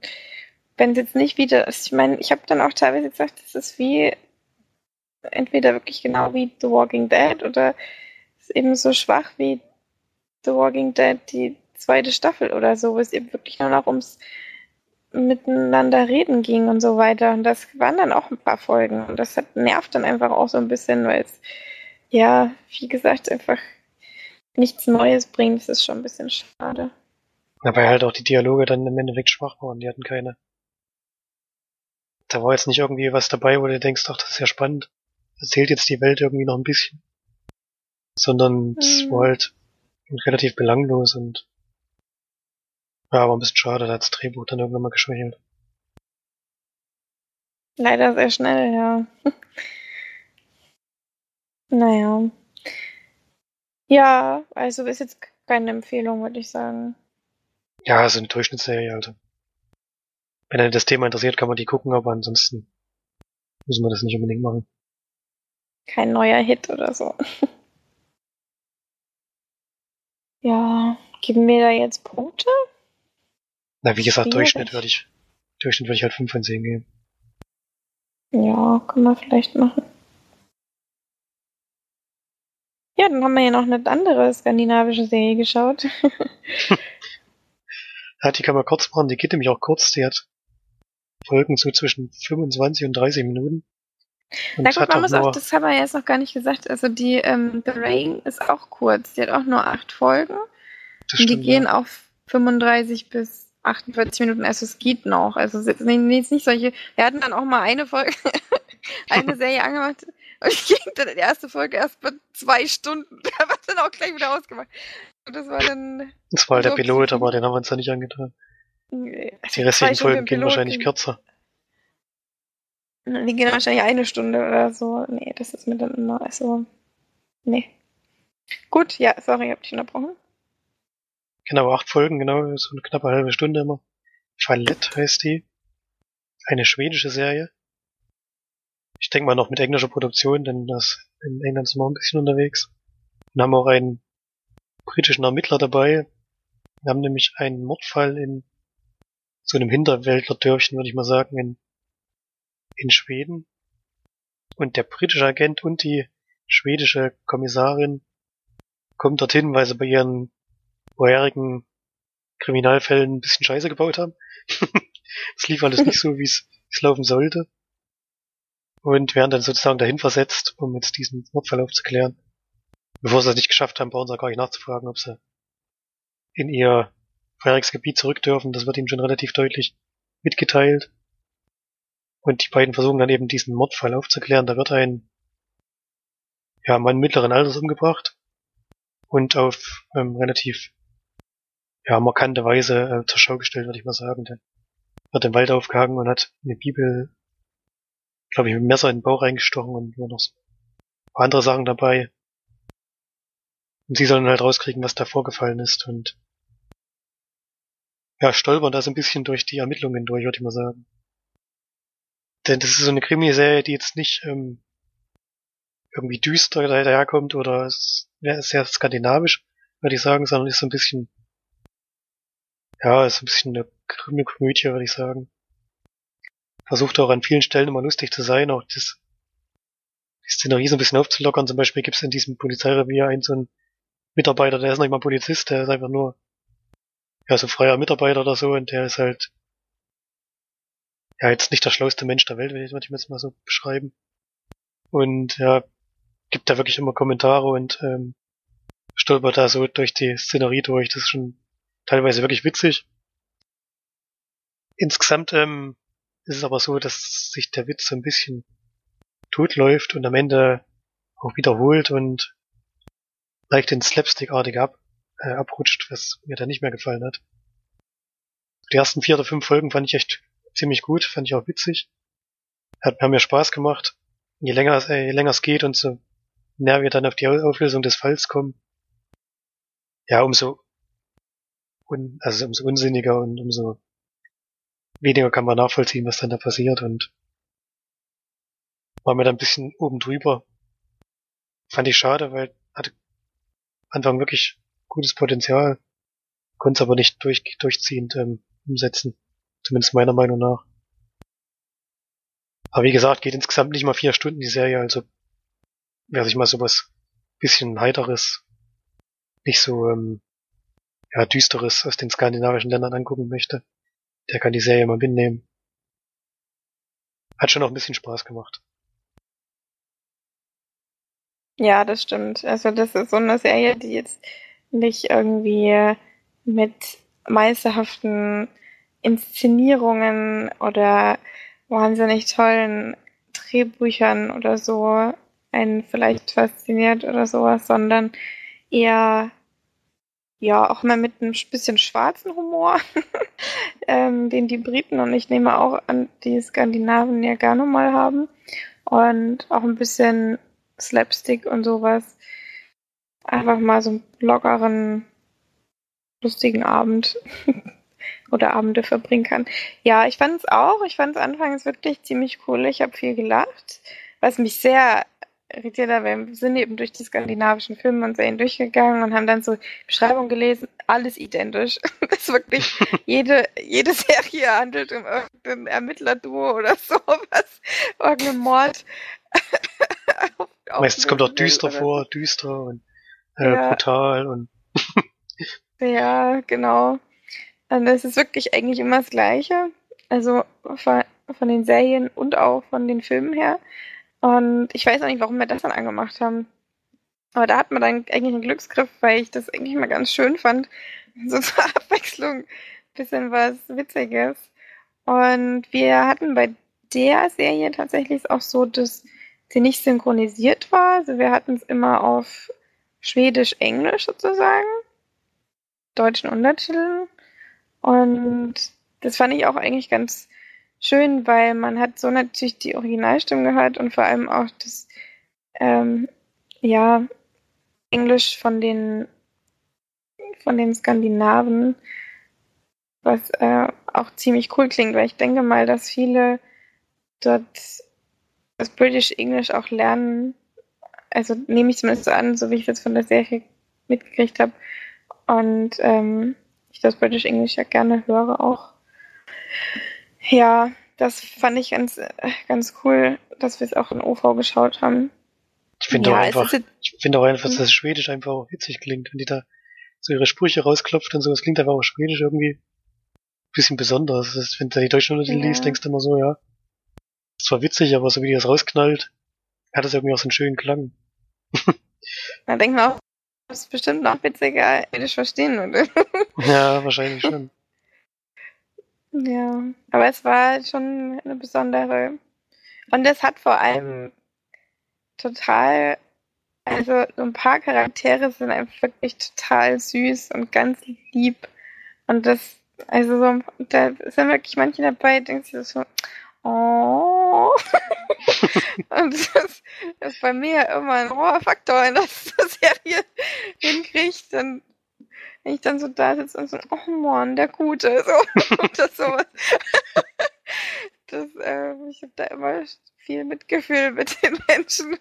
S1: wenn es jetzt nicht wieder, ich meine, ich habe dann auch teilweise gesagt, das ist wie entweder wirklich genau wie The Walking Dead oder ist eben so schwach wie The Walking Dead die zweite Staffel oder so, wo es eben wirklich nur noch ums miteinander reden ging und so weiter. Und das waren dann auch ein paar Folgen. Und das hat, nervt dann einfach auch so ein bisschen, weil es, ja, wie gesagt, einfach nichts Neues bringt. Das ist schon ein bisschen schade.
S2: Weil halt auch die Dialoge dann im Endeffekt schwach waren. Die hatten keine. Da war jetzt nicht irgendwie was dabei, wo du denkst, ach, das ist ja spannend. Erzählt jetzt die Welt irgendwie noch ein bisschen. Sondern es
S1: Mhm.
S2: war halt relativ belanglos und ja, aber ein bisschen schade, da hat das Drehbuch dann irgendwann mal geschwächelt.
S1: Leider sehr schnell, ja. naja. Ja, also ist jetzt keine Empfehlung, würde ich sagen.
S2: Ja, so eine Durchschnittsserie, also. Wenn einen das Thema interessiert, kann man die gucken, aber ansonsten muss man das nicht unbedingt machen.
S1: Kein neuer Hit oder so. ja, geben wir da jetzt Punkte?
S2: Na, wie gesagt. Durchschnitt würde ich, Durchschnitt würde ich halt 5 von 10 geben.
S1: Ja, können wir vielleicht machen. Ja, dann haben wir ja noch eine andere skandinavische Serie geschaut.
S2: Ja, die kann man kurz machen, die geht nämlich auch kurz, die hat Folgen so zwischen 25 und 30 Minuten. Und
S1: Na gut, man muss auch, das haben wir jetzt noch gar nicht gesagt. Also die ähm, The Rain ist auch kurz. Die hat auch nur acht Folgen.
S2: das
S1: Und die
S2: stimmt,
S1: gehen
S2: ja.
S1: auf 35 bis 48 Minuten. Also es geht noch. Also es ist nicht solche. Wir hatten dann auch mal eine Folge, eine Serie angemacht. Und ich ging dann in der erste Folge erst mal zwei Stunden. Da war dann auch gleich wieder ausgemacht. Und das war dann.
S2: Das war halt der Pilot, aber den haben wir uns da nicht angetan.
S1: äh,
S2: Die restlichen Folgen gehen wahrscheinlich kürzer.
S1: Die gehen wahrscheinlich eine Stunde oder so. Nee, das ist mir dann immer. Also. Nee. Gut, ja, sorry, ich hab dich unterbrochen.
S2: Genau, acht Folgen, genau, so eine knappe halbe Stunde immer. Fallett heißt die. Eine schwedische Serie. Ich denke mal noch mit englischer Produktion, denn das in England sind wir auch ein bisschen unterwegs. Wir haben auch einen britischen Ermittler dabei. Wir haben nämlich einen Mordfall in so einem Hinterwäldlerdörfchen, würde ich mal sagen, in, in Schweden. Und der britische Agent und die schwedische Kommissarin kommen dorthin, weil sie bei ihren vorherigen Kriminalfällen ein bisschen Scheiße gebaut haben. Es lief alles nicht so, wie es laufen sollte. Und werden dann sozusagen dahin versetzt, um jetzt diesen Mordfall aufzuklären. Bevor sie es nicht geschafft haben, brauchen sie auch gar nicht nachzufragen, ob sie in ihr vorheriges Gebiet zurück dürfen. Das wird ihnen schon relativ deutlich mitgeteilt. Und die beiden versuchen dann eben diesen Mordfall aufzuklären. Da wird ein ja, Mann mittleren Alters umgebracht und auf ähm, relativ ja, markante Weise äh, zur Schau gestellt, würde ich mal sagen. Der wird im Wald aufgehangen und hat eine Bibel, glaube ich, mit dem Messer in den Bauch reingestochen und nur noch so ein paar andere Sachen dabei. Und sie sollen halt rauskriegen, was da vorgefallen ist und ja, stolpern da so ein bisschen durch die Ermittlungen durch, würde ich mal sagen. Denn das ist so eine Krimiserie, die jetzt nicht ähm, irgendwie düster daherkommt oder ja, sehr skandinavisch, würde ich sagen, sondern ist so ein bisschen ja, ist ein bisschen eine Krimi- Komödie, würde ich sagen. Versucht auch an vielen Stellen immer lustig zu sein, auch das, die Szenerie so ein bisschen aufzulockern. Zum Beispiel gibt es in diesem Polizeirevier einen so einen Mitarbeiter, der ist nicht mal Polizist, der ist einfach nur ja, so freier Mitarbeiter oder so und der ist halt ja jetzt nicht der schlauste Mensch der Welt, würde ich jetzt mal so beschreiben. Und ja, gibt da wirklich immer Kommentare und ähm, stolpert da so durch die Szenerie durch. Das ist schon teilweise wirklich witzig. Insgesamt ähm, ist es aber so, dass sich der Witz so ein bisschen totläuft und am Ende auch wiederholt und leicht ins Slapstick-artig ab, äh, abrutscht, was mir da nicht mehr gefallen hat. Die ersten vier oder fünf Folgen fand ich echt ziemlich gut, fand ich auch witzig. Hat, haben mir Spaß gemacht. Je länger, es- äh, je länger es geht und so näher wir dann auf die Au- Auflösung des Falls kommen, ja, umso un, also umso unsinniger und umso weniger kann man nachvollziehen, was dann da passiert und war mir da ein bisschen oben drüber. Fand ich schade, weil hatte Anfang wirklich gutes Potenzial, konnte es aber nicht durch, durchziehend ähm, umsetzen. Zumindest meiner Meinung nach. Aber wie gesagt, geht insgesamt nicht mal vier Stunden die Serie, also wer sich mal sowas bisschen heiteres, nicht so ähm, ja, düsteres aus den skandinavischen Ländern angucken möchte, der kann die Serie mal mitnehmen. Hat schon auch ein bisschen Spaß gemacht.
S1: Ja, das stimmt. Also das ist so eine Serie, die jetzt nicht irgendwie mit meisterhaften Inszenierungen oder wahnsinnig tollen Drehbüchern oder so einen vielleicht fasziniert oder sowas, sondern eher ja auch mal mit einem bisschen schwarzen Humor, ähm, den die Briten und ich nehme auch an, die Skandinaven ja gerne mal haben und auch ein bisschen Slapstick und sowas. Einfach mal so einen lockeren, lustigen Abend oder Abende verbringen kann. Ja, ich fand es auch. Ich fand es anfangs wirklich ziemlich cool. Ich habe viel gelacht, was mich sehr irritiert hat. Wir sind eben durch die skandinavischen Filme und Serien durchgegangen und haben dann so Beschreibungen gelesen. Alles identisch. Das ist wirklich jede, jede Serie handelt um irgendein Ermittlerduo oder sowas. Irgendein Mord.
S2: Meistens kommt auch düster vor, düster und äh, ja. brutal und.
S1: ja, genau. Und es ist wirklich eigentlich immer das Gleiche. Also von, von den Serien und auch von den Filmen her. Und ich weiß auch nicht, warum wir das dann angemacht haben. Aber da hat man dann eigentlich einen Glücksgriff, weil ich das eigentlich mal ganz schön fand. So zur Abwechslung bisschen was Witziges. Und wir hatten bei der Serie tatsächlich auch so, dass sie nicht synchronisiert war. Also wir hatten es immer auf Schwedisch-Englisch sozusagen, deutschen Untertiteln. Und das fand ich auch eigentlich ganz schön, weil man hat so natürlich die Originalstimme gehört und vor allem auch das, ähm, ja, Englisch von den, von den Skandinaven, was äh, auch ziemlich cool klingt, weil ich denke mal, dass viele dort das British English auch lernen. Also nehme ich zumindest so an, so wie ich das von der Serie mitgekriegt habe. Und ähm, ich das British English ja gerne höre auch. Ja, das fand ich ganz, ganz cool, dass wir es auch in OV geschaut haben.
S2: Ich finde ja, auch einfach, ich finde auch einfach, dass das Schwedisch einfach auch witzig klingt, wenn die da so ihre Sprüche rausklopft und so. Es klingt einfach auch Schwedisch irgendwie ein bisschen besonders. Das, wenn du die deutschen Untertitel ja. liest, denkst du immer so, ja, ist zwar witzig, aber so wie die das rausknallt, hat das irgendwie auch so einen schönen Klang.
S1: Da denkt man auch, das ist bestimmt noch witziger, wenn ich verstehen würde.
S2: ja, wahrscheinlich schon.
S1: Ja, aber es war schon eine besondere. Und es hat vor allem total, also so ein paar Charaktere sind einfach wirklich total süß und ganz lieb. Und das, also so, da sind wirklich manche dabei, denkst du so, oh. und das, das ist bei mir immer ein hoher Faktor, wenn das eine Serie hinkriegt, dann wenn ich dann so da sitze und so, oh Mann, der Gute, so, das sowas. Das, äh, ich habe da immer viel Mitgefühl mit den Menschen.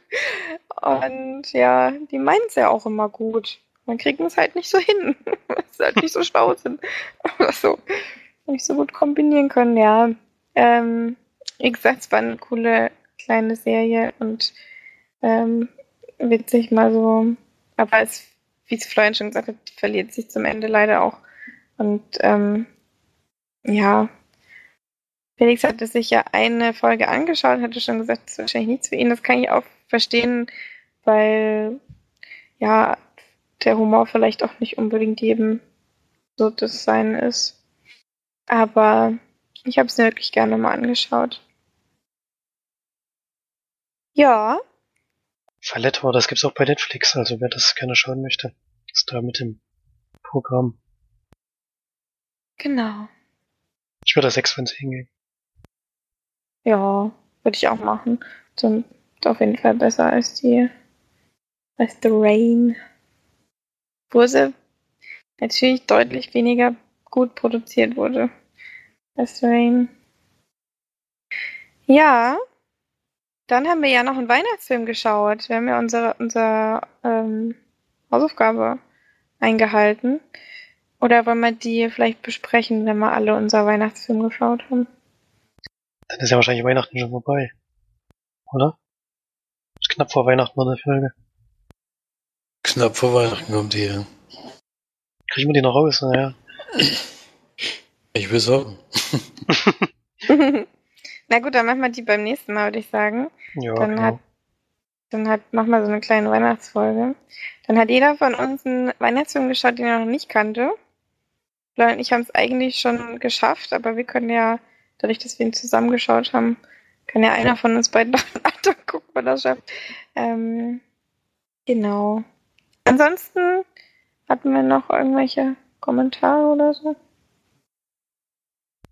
S1: Und ja, die meinen es ja auch immer gut. Man kriegt es halt nicht so hin, weil sie halt nicht so schlau sind. Oder so. Nicht so gut kombinieren können, ja. Ähm, wie gesagt, es war eine coole kleine Serie und ähm, witzig mal so. Aber es wie es Florian schon gesagt hat, verliert sich zum Ende leider auch. Und ähm, ja, Felix hatte sich ja eine Folge angeschaut, hatte schon gesagt, das ist wahrscheinlich nichts für ihn. Das kann ich auch verstehen, weil ja, der Humor vielleicht auch nicht unbedingt jedem so das Sein ist. Aber ich habe es mir wirklich gerne mal angeschaut. Ja,
S2: Falletto, das gibt's auch bei Netflix, also wer das gerne schauen möchte, ist da mit dem Programm.
S1: Genau.
S2: Ich würde da 6 von 10 geben.
S1: Ja, würde ich auch machen. Sind auf jeden Fall besser als die als The Rain. Wo sie natürlich deutlich weniger gut produziert wurde als The Rain. Ja, dann haben wir ja noch einen Weihnachtsfilm geschaut. Wir haben ja unsere, unsere ähm, Hausaufgabe eingehalten. Oder wollen wir die vielleicht besprechen, wenn wir alle unser Weihnachtsfilm geschaut haben?
S2: Dann ist ja wahrscheinlich Weihnachten schon vorbei. Oder? Ist knapp vor Weihnachten noch eine Folge.
S3: Knapp vor Weihnachten kommt die. ja.
S2: Kriegen wir die noch raus? Naja.
S3: Ich will sagen.
S1: Na gut, dann machen wir die beim nächsten Mal, würde ich sagen.
S2: Ja,
S1: Dann
S2: genau.
S1: hat- Dann hat, machen wir so eine kleine Weihnachtsfolge. Dann hat jeder von uns einen Weihnachtsfilm geschaut, den er noch nicht kannte. Florian und ich haben es eigentlich schon geschafft, aber wir können ja, dadurch, dass wir ihn zusammengeschaut haben, kann ja einer von uns beiden noch einen anderen gucken, wenn er das schafft. Ähm, genau. Ansonsten hatten wir noch irgendwelche Kommentare oder so?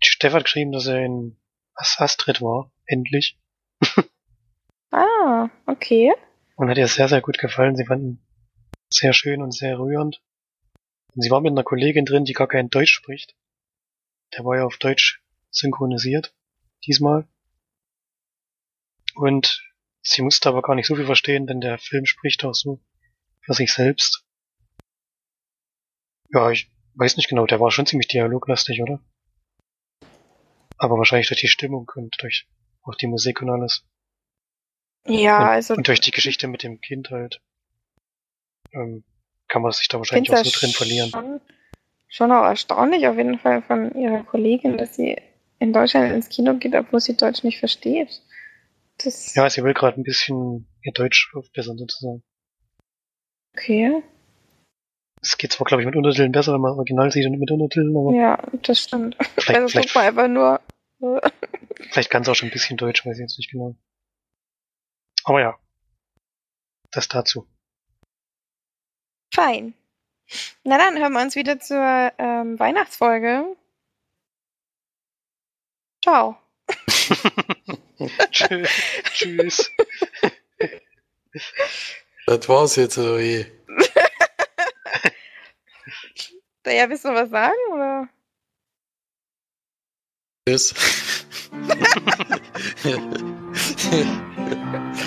S2: Stefan hat geschrieben, dass er in Astrid war. Endlich.
S1: Ah, okay.
S2: Und hat ihr sehr, sehr gut gefallen. Sie fanden sehr schön und sehr rührend. Und sie war mit einer Kollegin drin, die gar kein Deutsch spricht. Der war ja auf Deutsch synchronisiert. Diesmal. Und sie musste aber gar nicht so viel verstehen, denn der Film spricht auch so für sich selbst. Ja, ich weiß nicht genau, der war schon ziemlich dialoglastig, oder? Aber wahrscheinlich durch die Stimmung und durch auch die Musik und alles.
S1: Ja,
S2: und,
S1: also
S2: und durch die Geschichte mit dem Kind halt. Ähm, kann man sich da wahrscheinlich auch so drin verlieren.
S1: Schon, schon auch erstaunlich auf jeden Fall von ihrer Kollegin, dass sie in Deutschland ins Kino geht, obwohl sie Deutsch nicht versteht. Das
S2: Ja, sie will gerade ein bisschen ihr Deutsch aufbessern sozusagen.
S1: okay.
S2: Es geht zwar, glaube ich, mit Untertiteln besser, wenn man Original sieht und nicht mit Untertiteln, aber
S1: Ja, das stimmt.
S2: vielleicht,
S1: Also
S2: vielleicht,
S1: guck mal einfach nur.
S2: vielleicht kann es auch schon ein bisschen Deutsch, weiß ich jetzt nicht genau. Aber ja. Das dazu.
S1: Fein. Na dann hören wir uns wieder zur ähm, Weihnachtsfolge. Ciao.
S2: Tschö- Tschüss.
S3: Das war's jetzt, oder wie?
S1: Ja, willst du was sagen? Oder?
S3: Tschüss.